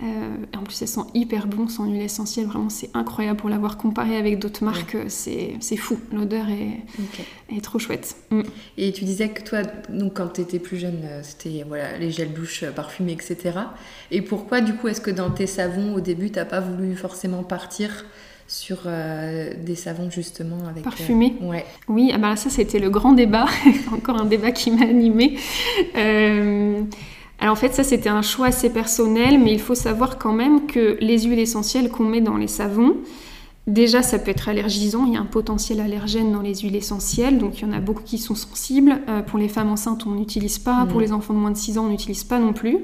Speaker 2: euh, en plus, elles sont hyper bon sans huile essentielle. Vraiment, c'est incroyable pour l'avoir comparé avec d'autres marques. C'est fou. L'odeur est, est, trop chouette. Mm.
Speaker 1: Et tu disais que toi, donc, quand tu étais plus jeune, euh, c'était voilà, les gels douche euh, parfumés, etc. Et pourquoi, du coup, est-ce que dans tes savons, au début, tu n'as pas voulu forcément partir sur des savons justement avec
Speaker 2: parfumés.
Speaker 1: ouais.
Speaker 2: Oui, ah bah ça c'était le grand débat, <laughs> encore un débat qui m'a animée. Alors en fait, ça c'était un choix assez personnel, mais il faut savoir quand même que les huiles essentielles qu'on met dans les savons, déjà ça peut être allergisant, il y a un potentiel allergène dans les huiles essentielles, donc il y en a beaucoup qui sont sensibles. Euh, pour les femmes enceintes, on n'utilise pas, pour mm. les enfants de moins de 6 ans, on n'utilise pas non plus.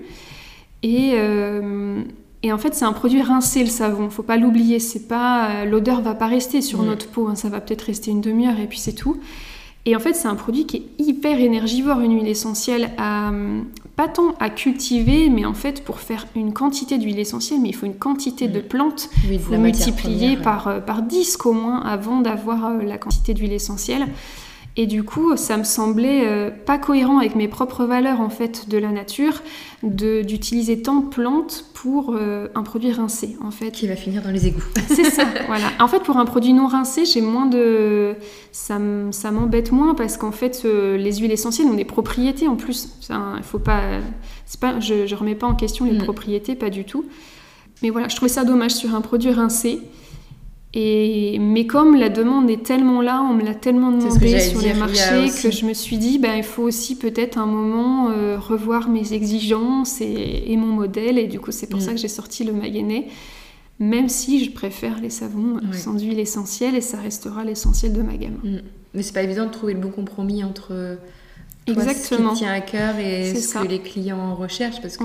Speaker 2: Euh, et, en fait, c'est un produit rincé le savon, faut pas l'oublier, c'est pas euh, l'odeur va pas rester sur notre peau, hein. ça va peut-être rester une demi-heure et puis c'est tout. Et en fait, c'est un produit qui est hyper énergivore, une huile essentielle, à, pas tant à cultiver, mais en fait, pour faire une quantité d'huile essentielle, mais il faut une quantité de mm. plantes, faut multiplier par, euh, par 10 au moins avant d'avoir euh, la quantité d'huile essentielle. Et du coup, ça me semblait euh, pas cohérent avec mes propres valeurs en fait de la nature d'utiliser tant de plantes pour euh, un produit rincé en fait.
Speaker 1: Qui va finir dans les égouts. <laughs>
Speaker 2: C'est ça, voilà. En fait, pour un produit non rincé, j'ai moins de, ça m'embête moins parce qu'en fait, euh, les huiles essentielles ont des propriétés en plus. Il faut pas, pas, je, je remets pas en question les mm. propriétés, pas du tout. Mais voilà, je trouvais ça dommage sur un produit rincé. Et, mais comme la demande est tellement là, on me l'a tellement demandé sur les marchés que je me suis dit, ben, il faut aussi peut-être un moment euh, revoir mes exigences et, mon modèle. Et du coup, c'est pour mm. ça que j'ai sorti le mayennais, même si je préfère les savons sans huile essentielle et ça restera l'essentiel de ma gamme. Mm.
Speaker 1: Mais c'est pas évident de trouver le bon compromis entre Exactement. ce qui tient à cœur et ce que les clients recherchent parce que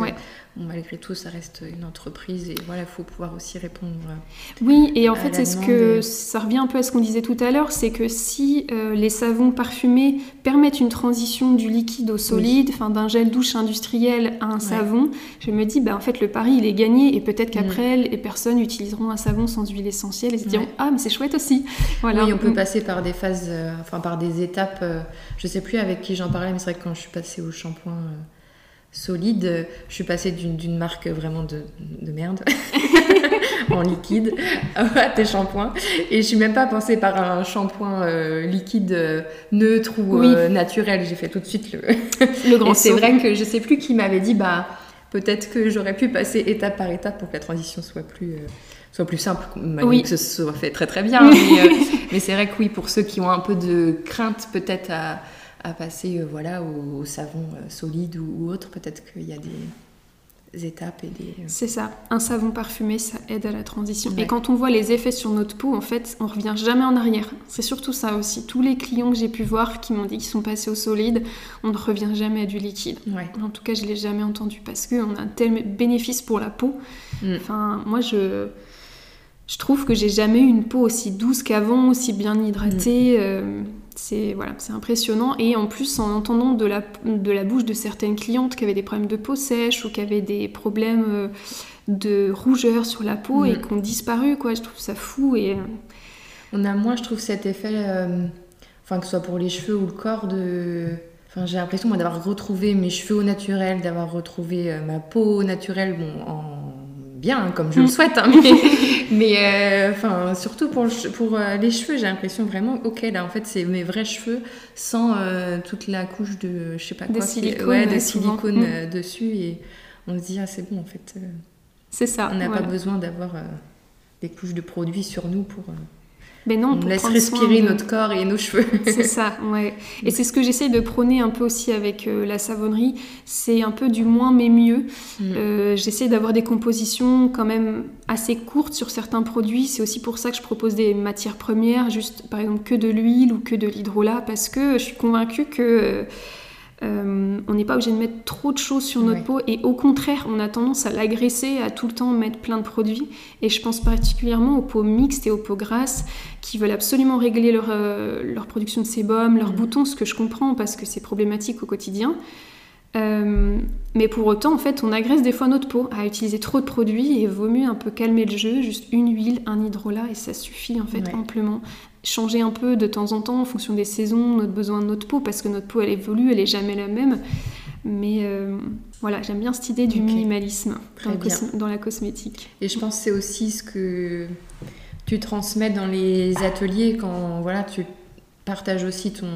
Speaker 1: malgré tout ça reste une entreprise et voilà il faut pouvoir aussi répondre
Speaker 2: oui et en fait c'est ce que ça revient un peu à ce qu'on disait tout à l'heure c'est que si euh, les savons parfumés permettent une transition du liquide au solide enfin d'un gel douche industriel à un savon je me dis bah en fait le pari il est gagné et peut-être mm. qu'après les personnes utiliseront un savon sans huile essentielle et se diront ah mais c'est chouette aussi.
Speaker 1: Voilà. Oui on peut mm. passer par des phases euh, enfin par des étapes euh, je sais plus avec qui j'en parlais mais c'est vrai que quand je suis passée au shampoing euh, solide, je suis passée d'une marque vraiment de, merde <laughs> en liquide <laughs> à tes shampoings. Et je suis même pas passée par un shampoing euh, liquide euh, neutre ou naturel. J'ai fait tout de suite le, <laughs> le grand C'est vrai que je sais plus qui m'avait dit, bah peut-être que j'aurais pu passer étape par étape pour que la transition soit plus soit plus simple, malgré que ce soit fait très très bien. mais, mais c'est vrai que oui, pour ceux qui ont un peu de crainte peut-être à, à passer euh, voilà, au, savon euh, solide ou, autre. Peut-être qu'il y a des étapes et des... Euh,
Speaker 2: C'est ça. Un savon parfumé, ça aide à la transition. Et quand on voit les effets sur notre peau, en fait, on revient jamais en arrière. C'est surtout ça aussi. Tous les clients que j'ai pu voir qui m'ont dit qu'ils sont passés au solide, on ne revient jamais à du liquide. En tout cas, je l'ai jamais entendu parce qu'on a un tel bénéfice pour la peau. Mm. Enfin, moi, je... Je trouve que j'ai jamais eu une peau aussi douce qu'avant, aussi bien hydratée. Mm. C'est voilà, c'est impressionnant. Et en plus, en entendant de la, de la bouche de certaines clientes qui avaient des problèmes de peau sèche ou qui avaient des problèmes euh, de rougeur sur la peau et mhm. qui ont disparu, quoi, je trouve ça fou. Et... Euh,
Speaker 1: On a moins, je trouve, cet effet, euh, enfin, que ce soit pour les cheveux ou le corps, de. Enfin, j'ai l'impression d'avoir retrouvé mes cheveux au naturel, d'avoir retrouvé ma peau naturelle, bon, en bien, hein, comme je le mm. souhaite, hein, mais, <laughs> euh, enfin, surtout pour, pour euh, les cheveux, j'ai l'impression vraiment, ok, là, en fait, c'est mes vrais cheveux sans euh, toute la couche de, je sais pas quoi,
Speaker 2: de silicone,
Speaker 1: de silicone mm. dessus, et on se dit, ah, c'est bon, en fait.
Speaker 2: C'est ça.
Speaker 1: On n'a
Speaker 2: voilà.
Speaker 1: pas besoin d'avoir des couches de produits sur nous pour.
Speaker 2: Mais non,
Speaker 1: on
Speaker 2: pour
Speaker 1: laisse respirer
Speaker 2: de-
Speaker 1: notre corps et nos cheveux. <laughs>
Speaker 2: C'est ça, ouais. Et c'est ce que j'essaie de prôner un peu aussi avec euh, la savonnerie. C'est un peu du moins mais mieux.
Speaker 1: Mm.
Speaker 2: Euh, j'essaie d'avoir des compositions quand même assez courtes sur certains produits. C'est aussi pour ça que je propose des matières premières, juste par exemple que de l'huile ou que de l'hydrolat, parce que je suis convaincue que euh, on n'est pas obligé de mettre trop de choses sur notre peau et au contraire, on a tendance à l'agresser, à tout le temps mettre plein de produits. Et je pense particulièrement aux peaux mixtes et aux peaux grasses qui veulent absolument régler leur, euh, leur production de sébum, leurs
Speaker 1: Mhm.
Speaker 2: boutons, ce que je comprends parce que c'est problématique au quotidien. Euh, mais pour autant, en fait, on agresse des fois notre peau à utiliser trop de produits et vaut mieux un peu calmer le jeu, juste une huile, un hydrolat et ça suffit en fait
Speaker 1: Ouais.
Speaker 2: amplement. Changer un peu de temps en temps en fonction des saisons, notre besoin de notre peau, parce que notre peau elle évolue, elle est jamais la même. Mais euh, voilà, j'aime bien cette idée du minimalisme dans, la cosmétique.
Speaker 1: Et je pense que c'est aussi ce que tu transmets dans les ateliers quand voilà, tu partages aussi ton,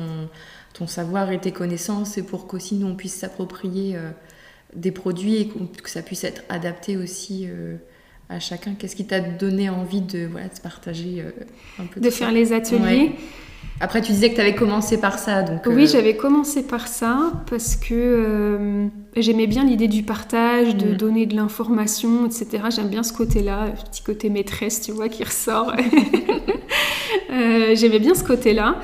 Speaker 1: ton savoir et tes connaissances et pour qu'aussi nous on puisse s'approprier euh, des produits et que ça puisse être adapté aussi euh, à chacun. Qu'est-ce qui t'a donné envie de, voilà, de partager euh, un peu
Speaker 2: De faire
Speaker 1: ça
Speaker 2: les ateliers.
Speaker 1: Ouais. Après, tu disais que tu avais commencé par ça. Donc,
Speaker 2: Oui,
Speaker 1: euh,
Speaker 2: j'avais commencé par ça parce que euh, j'aimais bien l'idée du partage, de
Speaker 1: Mm.
Speaker 2: donner de l'information, etc. J'aime bien ce côté-là, petit côté maîtresse, tu vois, qui ressort. <laughs> Euh, j'aimais bien ce côté-là.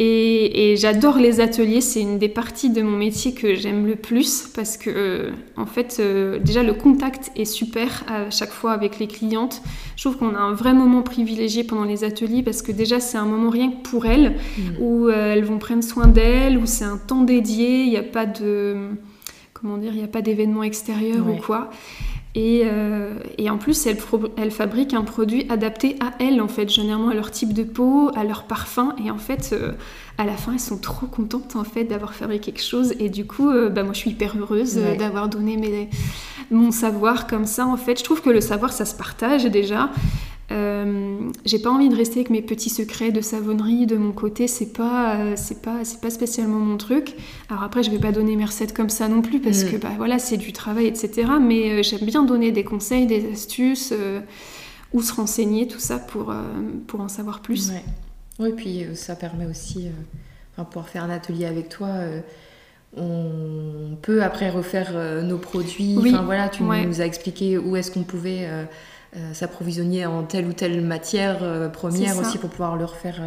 Speaker 2: Et, et j'adore les ateliers, c'est une des parties de mon métier que j'aime le plus parce que, euh, en fait, euh, déjà le contact est super à chaque fois avec les clientes. Je trouve qu'on a un vrai moment privilégié pendant les ateliers parce que déjà c'est un moment rien que pour elles
Speaker 1: mm.
Speaker 2: où euh, elles vont prendre soin d'elles, où c'est un temps dédié, il n'y a pas de comment dire, il n'y a pas d'événement extérieur
Speaker 1: Ouais.
Speaker 2: ou quoi. Et, euh, et en plus, elles fabriquent un produit adapté à elles, en fait, généralement à leur type de peau, à leur parfum. Et en fait, euh, à la fin, elles sont trop contentes en fait d'avoir fabriqué quelque chose. Et du coup, euh, bah, moi, je suis hyper heureuse euh,
Speaker 1: Ouais.
Speaker 2: d'avoir donné mes, mon savoir comme ça. En fait, je trouve que le savoir, ça se partage déjà. Euh, j'ai pas envie de rester avec mes petits secrets de savonnerie de mon côté, c'est pas, euh, c'est pas, c'est pas spécialement mon truc. Alors après, je vais pas donner mes recettes comme ça non plus parce
Speaker 1: Mm.
Speaker 2: que bah voilà, c'est du travail, etc. Mais euh, j'aime bien donner des conseils, des astuces, ou se renseigner, tout ça pour, pour en savoir plus.
Speaker 1: Ouais. Oui, puis euh, ça permet aussi, euh, enfin, pouvoir faire un atelier avec toi. euh, on peut après refaire nos produits.
Speaker 2: Oui,
Speaker 1: Enfin voilà, tu
Speaker 2: ouais.
Speaker 1: nous as expliqué où est-ce qu'on pouvait euh, euh, s'approvisionner en telle ou telle matière euh, première aussi pour pouvoir le refaire,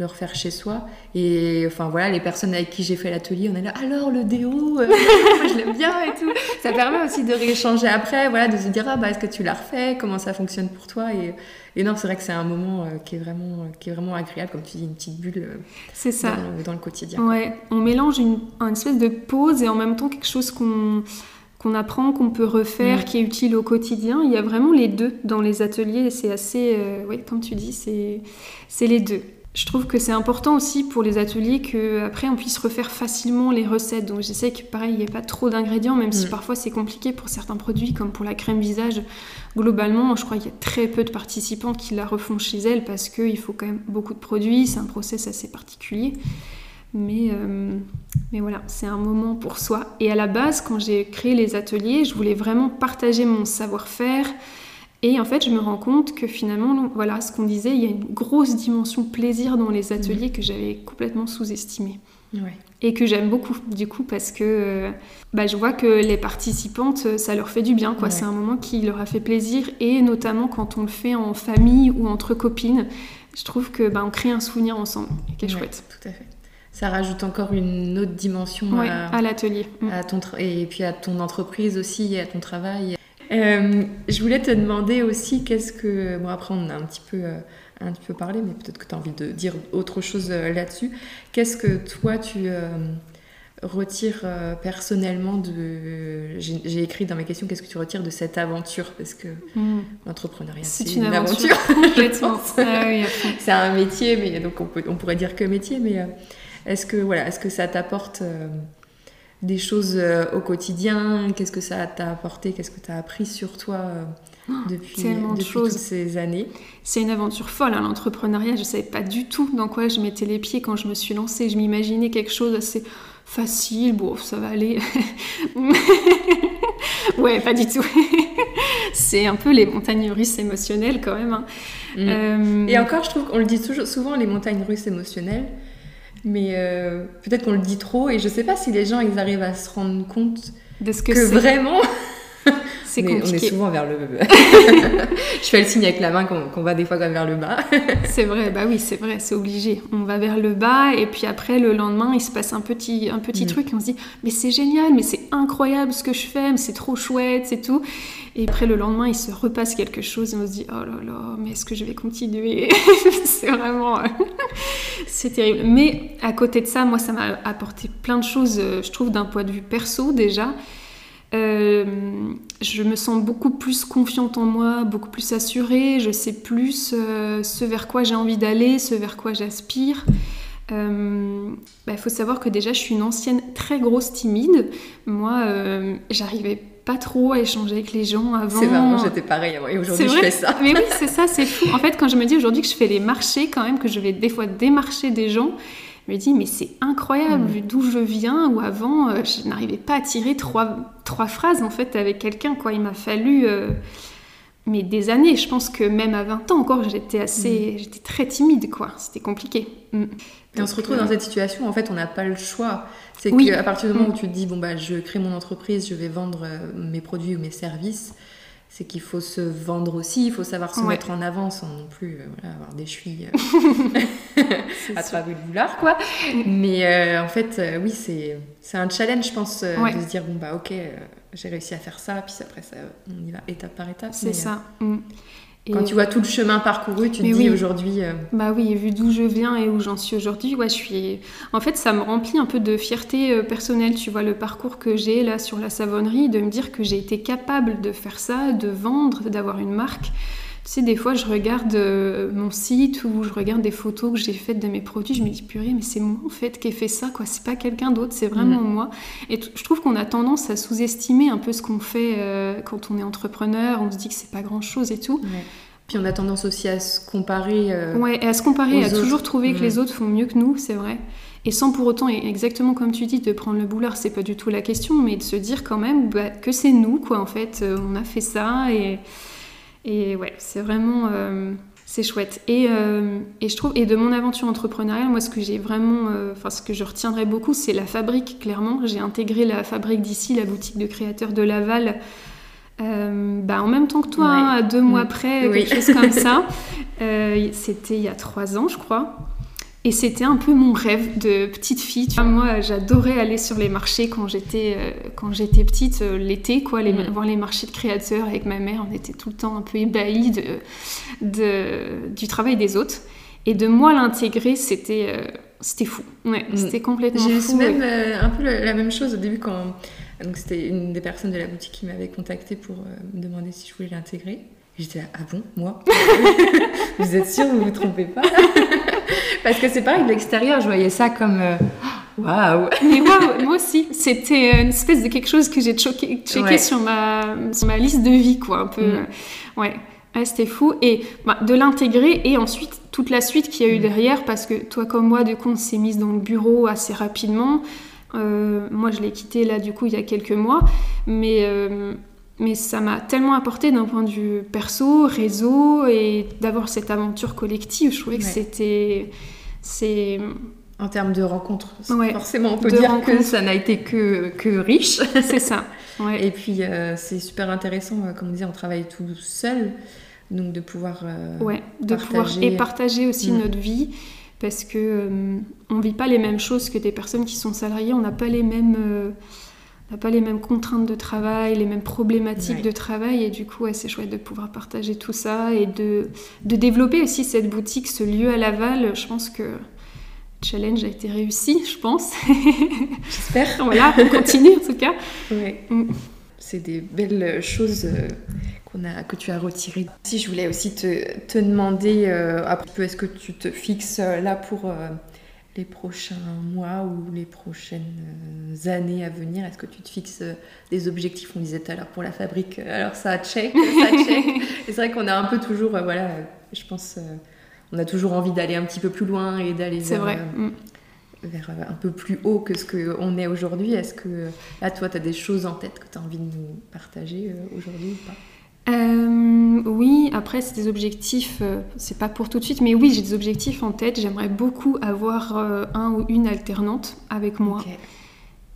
Speaker 1: le refaire chez soi. Et enfin voilà, les personnes avec qui j'ai fait l'atelier, on est là, alors le déo, euh, <laughs> je l'aime bien et tout. Ça permet aussi de rééchanger après, voilà, de se dire, ah bah est-ce que tu l'as refait, comment ça fonctionne pour toi? Et, et non, c'est vrai que c'est un moment euh, qui, est vraiment, qui est vraiment agréable, comme tu dis, une petite bulle euh,
Speaker 2: C'est ça.
Speaker 1: dans, le- dans le quotidien.
Speaker 2: Ouais, on mélange une, une espèce de pause et en même temps quelque chose qu'on qu'on apprend, qu'on peut refaire,
Speaker 1: Mm.
Speaker 2: qui est utile au quotidien. Il y a vraiment les deux dans les ateliers et c'est assez, euh, ouais, comme tu dis, c'est les deux. Je trouve que c'est important aussi pour les ateliers qu'après on puisse refaire facilement les recettes. Donc j'essaie que pareil, il n'y ait pas trop d'ingrédients, même si
Speaker 1: Mm.
Speaker 2: parfois c'est compliqué pour certains produits, comme pour la crème visage. Globalement, je crois qu'il y a très peu de participants qui la refont chez elles parce qu'il faut quand même beaucoup de produits, c'est un process assez particulier. Mais, euh, mais voilà, c'est un moment pour soi. Et à la base, quand j'ai créé les ateliers, je voulais vraiment partager mon savoir-faire. Et en fait, je me rends compte que finalement, voilà, ce qu'on disait, il y a une grosse dimension plaisir dans les ateliers que j'avais complètement sous-estimée.
Speaker 1: Ouais.
Speaker 2: Et que j'aime beaucoup, du coup, parce que euh, bah, je vois que les participantes, euh, ça leur fait du bien, quoi.
Speaker 1: Ouais.
Speaker 2: C'est un moment qui leur a fait plaisir, et notamment quand on le fait en famille ou entre copines, je trouve que bah, on crée un souvenir ensemble, qui est
Speaker 1: Ouais,
Speaker 2: chouette.
Speaker 1: Tout à fait. Ça rajoute encore une autre dimension à,
Speaker 2: à l'atelier.
Speaker 1: À ton et puis à ton entreprise aussi et à ton travail. Euh, je voulais te demander aussi qu'est-ce que bon après on a un petit peu euh, un petit peu parlé mais peut-être que tu as envie de dire autre chose euh, là-dessus. Qu'est-ce que toi tu retires euh, personnellement de j'ai écrit dans mes questions qu'est-ce que tu retires de cette aventure? Parce que
Speaker 2: Mm.
Speaker 1: l'entrepreneuriat
Speaker 2: C'est une,
Speaker 1: une,
Speaker 2: aventure, <laughs> complètement. <laughs> Ah oui,
Speaker 1: c'est un métier, mais donc on, peut, on pourrait dire que métier, mais euh, est-ce que, voilà, est-ce que ça t'apporte euh, des choses euh, au quotidien Qu'est-ce que ça t'a apporté Qu'est-ce que tu as appris sur toi euh, depuis,
Speaker 2: tellement de
Speaker 1: depuis toutes ces années?
Speaker 2: C'est une aventure folle, hein, l'entrepreneuriat. Je ne savais pas du tout dans quoi je mettais les pieds quand je me suis lancée. Je m'imaginais quelque chose assez facile, bon, ça va aller. <laughs> ouais, pas du tout. <laughs> c'est un peu les montagnes russes émotionnelles quand même. Hein.
Speaker 1: Mm. Euh, Et encore, je trouve qu'on le dit toujours, souvent, les montagnes russes émotionnelles. Mais euh, peut-être qu'on le dit trop. Et je sais pas si les gens, ils arrivent à se rendre compte
Speaker 2: de ce que,
Speaker 1: que vraiment <laughs>
Speaker 2: c'est compliqué.
Speaker 1: On est souvent vers le. <laughs> je fais le signe avec la main qu'on va des fois vers le bas. <laughs>
Speaker 2: c'est vrai, bah oui, c'est vrai, c'est obligé. On va vers le bas et puis après le lendemain, il se passe un petit, un petit mm. truc et on se dit mais c'est génial, mais c'est incroyable ce que je fais, c'est trop chouette, c'est tout. Et après le lendemain, il se repasse quelque chose et on se dit oh là là, mais est-ce que je vais continuer? C'est vraiment, c'est terrible. Mais à côté de ça, moi, ça m'a apporté plein de choses, euh, je trouve, d'un point de vue perso déjà. Euh, je me sens beaucoup plus confiante en moi, beaucoup plus assurée, je sais plus euh, ce vers quoi j'ai envie d'aller, ce vers quoi j'aspire. Il euh, bah, faut savoir que déjà je suis une ancienne très grosse timide. Moi, j'arrivais pas trop à échanger avec les gens avant.
Speaker 1: C'est vrai, j'étais pareil et aujourd'hui je fais ça.
Speaker 2: Mais oui, c'est ça, c'est <laughs> fou. En fait, quand je me dis aujourd'hui que je fais les marchés, quand même, que je vais des fois démarcher des gens, je me dis, mais c'est incroyable, vu d'où je viens, où avant, euh, je n'arrivais pas à tirer trois, trois phrases, en fait, avec quelqu'un, quoi. Il m'a fallu... Euh, mais des années, je pense que même à 20 ans encore, j'étais assez, j'étais très timide, quoi. C'était compliqué.
Speaker 1: Mm. Et on se retrouve dans euh, cette situation, en fait, on n'a pas le choix. C'est qu'à partir du moment où mm. tu te dis, bon, bah, je crée mon entreprise, je vais vendre mes produits ou mes services, c'est qu'il faut se vendre aussi, il faut savoir se mettre en avant sans non plus euh, avoir des chevilles euh, <laughs> à travers le boulard, quoi. Mais euh, en fait, oui, c'est, c'est un challenge, je pense, de se dire, bon, bah ok, j'ai réussi à faire ça, puis après, ça, on y va étape par étape.
Speaker 2: C'est ça. Mm.
Speaker 1: Quand tu vois tout le chemin parcouru, tu te dis aujourd'hui. Euh,
Speaker 2: bah oui, vu d'où je viens et où j'en suis aujourd'hui, ouais, je suis. En fait, ça me remplit un peu de fierté euh, personnelle. Tu vois le parcours que j'ai là sur la savonnerie, de me dire que j'ai été capable de faire ça, de vendre, d'avoir une marque. Tu sais, des fois, je regarde euh, mon site ou je regarde des photos que j'ai faites de mes produits, je me dis purée, mais c'est moi en fait qui ai fait ça, quoi. C'est pas quelqu'un d'autre, c'est vraiment mm. moi. Et je trouve qu'on a tendance à sous-estimer un peu ce qu'on fait quand on est entrepreneur. On se dit que c'est pas grand chose et tout.
Speaker 1: Puis on a tendance aussi à se comparer.
Speaker 2: Euh, ouais, et à se comparer, à toujours trouver que les autres font mieux que nous, c'est vrai. Et sans pour autant, exactement comme tu dis, de prendre le boulard, c'est pas du tout la question, mais de se dire quand même bah, que c'est nous, quoi, en fait, euh, on a fait ça, et, et ouais, c'est vraiment. Euh, c'est chouette. Et, et, je trouve, et de mon aventure entrepreneuriale, moi, ce que j'ai vraiment, enfin, ce que je retiendrai beaucoup, c'est la fabrique, clairement. J'ai intégré la fabrique d'ici, la boutique de créateurs de Laval, euh, bah, en même temps que toi, hein, à deux mois mm. près, quelque chose comme <laughs> ça. Euh, c'était il y a trois ans, je crois. Et c'était un peu mon rêve de petite fille. moi, j'adorais aller sur les marchés quand j'étais euh, quand j'étais petite, l'été, quoi, les, mm. voir les marchés de créateurs avec ma mère. On était tout le temps un peu ébahis de, de du travail des autres. Et de moi l'intégrer, c'était c'était fou. Ouais, mm. c'était complètement fou.
Speaker 1: J'ai même un peu la même chose au début quand donc c'était une des personnes de la boutique qui m'avait contacté pour euh, me demander si je voulais l'intégrer. J'étais là, ah bon, moi? Vous êtes sûr, vous ne vous trompez pas? <laughs> Parce que c'est pareil, de l'extérieur, je voyais ça comme euh, <gasps> waouh <laughs>
Speaker 2: Mais moi, moi aussi, c'était une espèce de quelque chose que j'ai checké, sur, ma, sur ma liste de vie, quoi, un peu. Mm. Ouais. c'était fou. Et bah, de l'intégrer et ensuite toute la suite qu'il y a eu mm. derrière, parce que toi comme moi, du coup, on s'est mise dans le bureau assez rapidement. Euh, moi, je l'ai quitté là, du coup, il y a quelques mois. Mais, euh, mais ça m'a tellement apporté d'un point de vue perso, réseau, et d'avoir cette aventure collective. Je trouvais que c'était. C'est.
Speaker 1: En termes de rencontres, forcément, on peut dire que ça n'a été que, que riche. <laughs>
Speaker 2: C'est ça.
Speaker 1: Et puis, euh, c'est super intéressant, comme on disait, on travaille tout seul. Donc, de pouvoir.
Speaker 2: ouais, de pouvoir. Et partager aussi mm. notre vie parce que euh, on vit pas les mêmes choses que des personnes qui sont salariées, on n'a pas les mêmes euh, n'a pas les mêmes contraintes de travail, les mêmes problématiques de travail et du coup c'est chouette de pouvoir partager tout ça et de, de développer aussi cette boutique, ce lieu à Laval. Je pense que le challenge a été réussi, je pense. <laughs>
Speaker 1: J'espère.
Speaker 2: voilà, on continue en tout cas.
Speaker 1: Mm. C'est des belles choses euh, a, que tu as retiré. Si je voulais aussi te, te demander euh, un peu, est-ce que tu te fixes euh, là pour euh, les prochains mois ou les prochaines années à venir? Est-ce que tu te fixes des objectifs? On disait tout à l'heure pour la fabrique, alors ça check, ça check. <laughs> c'est vrai qu'on a un peu toujours, voilà, je pense, on a toujours envie d'aller un petit peu plus loin et d'aller
Speaker 2: vrai. Mm.
Speaker 1: vers un peu plus haut que ce qu'on est aujourd'hui. Est-ce que là, toi, tu as des choses en tête que tu as envie de nous partager aujourd'hui ou pas?
Speaker 2: Oui, après c'est des objectifs, c'est pas pour tout de suite, mais oui j'ai des objectifs en tête. J'aimerais beaucoup avoir un ou une alternante avec moi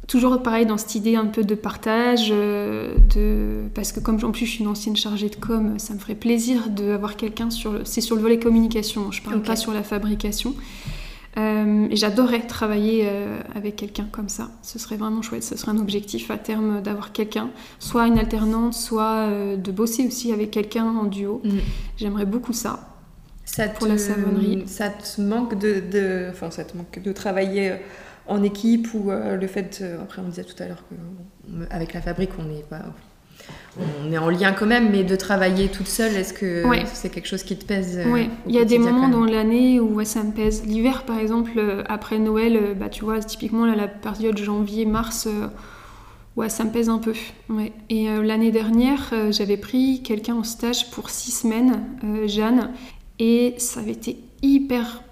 Speaker 2: toujours pareil dans cette idée un peu de partage, euh, de... parce que comme en plus je suis une ancienne chargée de com, ça me ferait plaisir d'avoir quelqu'un sur le... C'est sur le volet communication, je parle pas sur la fabrication. Euh, et j'adorerais travailler euh, avec quelqu'un comme ça. Ce serait vraiment chouette. Ce serait un objectif à terme d'avoir quelqu'un, soit une alternante, soit de bosser aussi avec quelqu'un en duo. Mm. J'aimerais beaucoup ça.
Speaker 1: Ça pour la savonnerie. Ça te manque de, de, enfin, ça te manque de travailler en équipe ou euh, le fait, euh, après on disait tout à l'heure qu'avec la fabrique on est pas, on est en lien quand même, mais de travailler toute seule, est-ce que c'est quelque chose qui te pèse
Speaker 2: euh, Oui, il y a des moments dans l'année où ça me pèse. L'hiver par exemple, après Noël, bah, tu vois, typiquement la période janvier-mars, ouais, ça me pèse un peu. Ouais. Et l'année dernière, j'avais pris quelqu'un en stage pour six semaines, Jeanne, et ça avait été hyper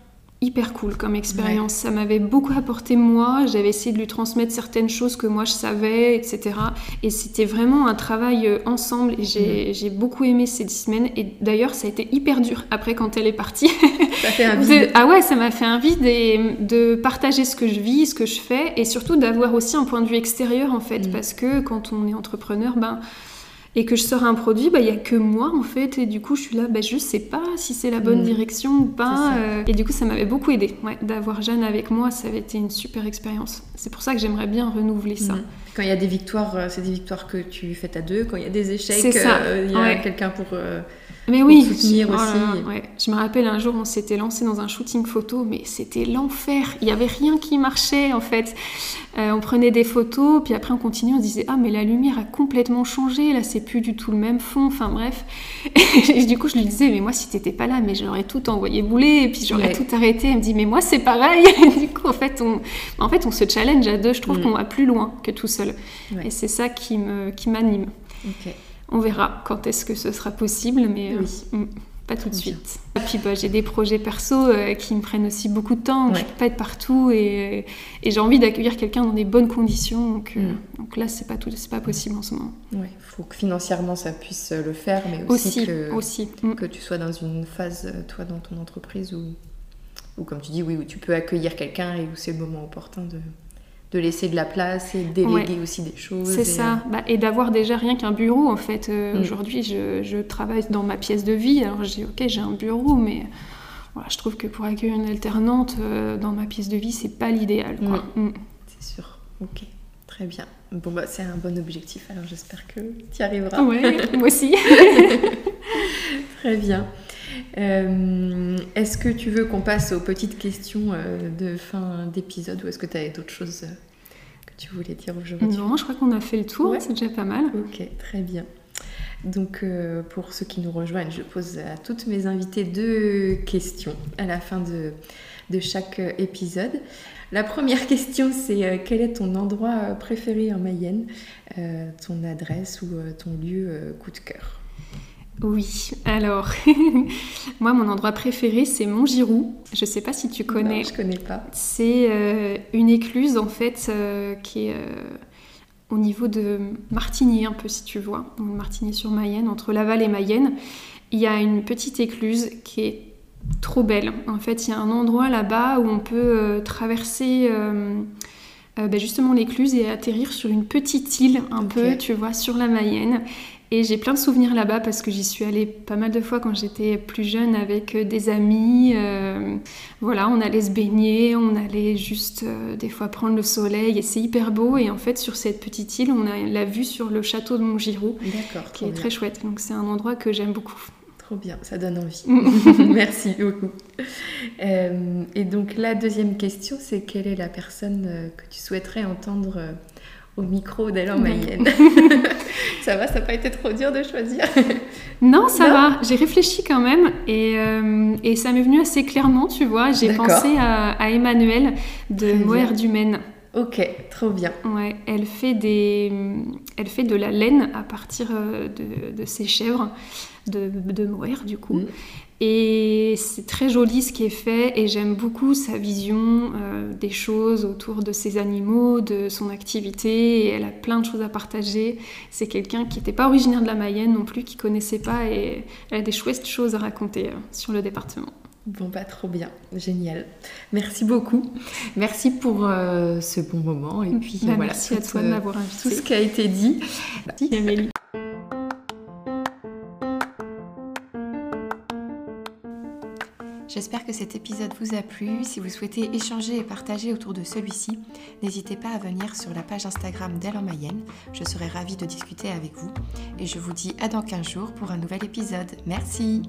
Speaker 2: hyper cool comme expérience. Ça m'avait beaucoup apporté moi. J'avais essayé de lui transmettre certaines choses que moi je savais, etc. Et c'était vraiment un travail euh, ensemble. Et mm. j'ai beaucoup aimé ces dix semaines. Et d'ailleurs, ça a été hyper dur après quand elle est partie. <laughs>
Speaker 1: Ça fait un vide.
Speaker 2: ah ouais, ça m'a fait un vide et de partager ce que je vis, ce que je fais, et surtout d'avoir aussi un point de vue extérieur en fait, mm. parce que quand on est entrepreneur, ben et que je sors un produit, bah, il bah, n'y a que moi en fait, et du coup je suis là, bah, je sais pas si c'est la bonne mm. direction ou pas. Euh, et du coup ça m'avait beaucoup aidé ouais, d'avoir Jeanne avec moi, ça avait été une super expérience. C'est pour ça que j'aimerais bien renouveler ça. Mm.
Speaker 1: Quand il y a des victoires, euh, c'est des victoires que tu fais à deux, quand il y a des échecs, euh, il y a quelqu'un pour
Speaker 2: mais oui, soutenir oh aussi. Je me rappelle un jour, on s'était lancé dans un shooting photo, mais c'était l'enfer. Il n'y avait rien qui marchait en fait. Euh, on prenait des photos, puis après on continuait, on se disait ah mais la lumière a complètement changé, là c'est plus du tout le même fond. Enfin bref. <laughs> Et du coup je lui disais mais moi si t'étais pas là, mais j'aurais tout envoyé bouler et puis j'aurais tout arrêté. Elle me dit mais moi c'est pareil. <laughs> du coup en fait on, en fait on se challenge à deux. Je trouve mm. qu'on va plus loin que tout seul. Et c'est ça qui me qui m'anime. Ok. On verra quand est-ce que ce sera possible, mais euh, mm, pas tout de suite. Et puis bah, j'ai des projets perso euh, qui me prennent aussi beaucoup de temps, je peux pas être partout et, j'ai envie d'accueillir quelqu'un dans des bonnes conditions. Donc, euh, mm. là, c'est pas tout, c'est pas possible en ce moment.
Speaker 1: Il faut que financièrement ça puisse le faire, mais aussi, que,
Speaker 2: aussi.
Speaker 1: Mm. que tu sois dans une phase, toi, dans ton entreprise où, où comme tu dis, oui, où tu peux accueillir quelqu'un et où c'est le moment opportun de, de laisser de la place et de déléguer aussi des choses.
Speaker 2: C'est ça. Euh, bah, et d'avoir déjà rien qu'un bureau, en fait. Euh, mm. Aujourd'hui, je, travaille dans ma pièce de vie. Alors, j'ai ok, j'ai un bureau, mais voilà, je trouve que pour accueillir une alternante euh, dans ma pièce de vie, c'est pas l'idéal.
Speaker 1: Mm. Mm. C'est sûr. Ok, très bien. Bon, bah, c'est un bon objectif, alors j'espère que tu y arriveras.
Speaker 2: Oui, moi aussi. <laughs> <laughs>
Speaker 1: très bien. Euh, est-ce que tu veux qu'on passe aux petites questions euh, de fin d'épisode ou est-ce que tu avais d'autres choses euh, que tu voulais dire aujourd'hui?
Speaker 2: Non, je crois qu'on a fait le tour, c'est déjà pas mal.
Speaker 1: Ok, très bien. Donc pour ceux qui nous rejoignent, je pose à toutes mes invitées deux questions à la fin de, de chaque épisode. La première question, c'est quel est ton endroit préféré en Mayenne, ton adresse ou ton lieu coup de cœur?
Speaker 2: Oui, alors, <laughs> moi, mon endroit préféré, c'est Montgiroux. Je ne sais pas si tu connais.
Speaker 1: Non, je connais pas.
Speaker 2: C'est euh, une écluse, en fait, euh, qui est euh, au niveau de Martigny, un peu, si tu vois. Martigny-sur-Mayenne, entre Laval et Mayenne. Il y a une petite écluse qui est trop belle. En fait, il y a un endroit là-bas où on peut traverser... Ben, justement l'écluse et atterrir sur une petite île un peu, tu vois, sur la Mayenne. Et j'ai plein de souvenirs là-bas parce que j'y suis allée pas mal de fois quand j'étais plus jeune avec euh, des amis. Euh, voilà, on allait se baigner, on allait juste euh, des fois prendre le soleil et c'est hyper beau. Et en fait, sur cette petite île, on a la vue sur le château de Montgiroux, qui est très chouette. Donc c'est un endroit que j'aime beaucoup.
Speaker 1: Trop bien, ça donne envie. <laughs> <laughs> Merci beaucoup. et donc la deuxième question, c'est quelle est la personne que tu souhaiterais entendre au micro en Mayenne. <laughs> ça va, ça n'a pas été trop dur de choisir <laughs>
Speaker 2: Non, ça va. J'ai réfléchi quand même et, euh, et ça m'est venu assez clairement, tu vois. J'ai pensé à, à, Emmanuel de Moer du Maine.
Speaker 1: Ok, trop bien.
Speaker 2: Ouais, elle fait, des, elle fait de la laine à partir euh, de, de ses chèvres. de, de du coup. Mm. Et c'est très joli ce qui est fait et j'aime beaucoup sa vision euh, des choses autour de ses animaux, de son activité. Et elle a plein de choses à partager. C'est quelqu'un qui n'était pas originaire de la Mayenne non plus, qui connaissait pas et elle a des chouettes choses à raconter euh, sur le département.
Speaker 1: Bon, pas trop bien, génial. Merci beaucoup. Merci pour euh, ce bon moment. Et puis
Speaker 2: bah, voilà, merci à toi de m'avoir invité.
Speaker 1: Tout ce qui a été dit.
Speaker 2: Merci Amélie.
Speaker 1: J'espère que cet épisode vous a plu. Si vous souhaitez échanger et partager autour de celui-ci, n'hésitez pas à venir sur la page Instagram d'Elle en Mayenne. Je serai ravie de discuter avec vous. Et je vous dis à dans 15 jours pour un nouvel épisode. Merci.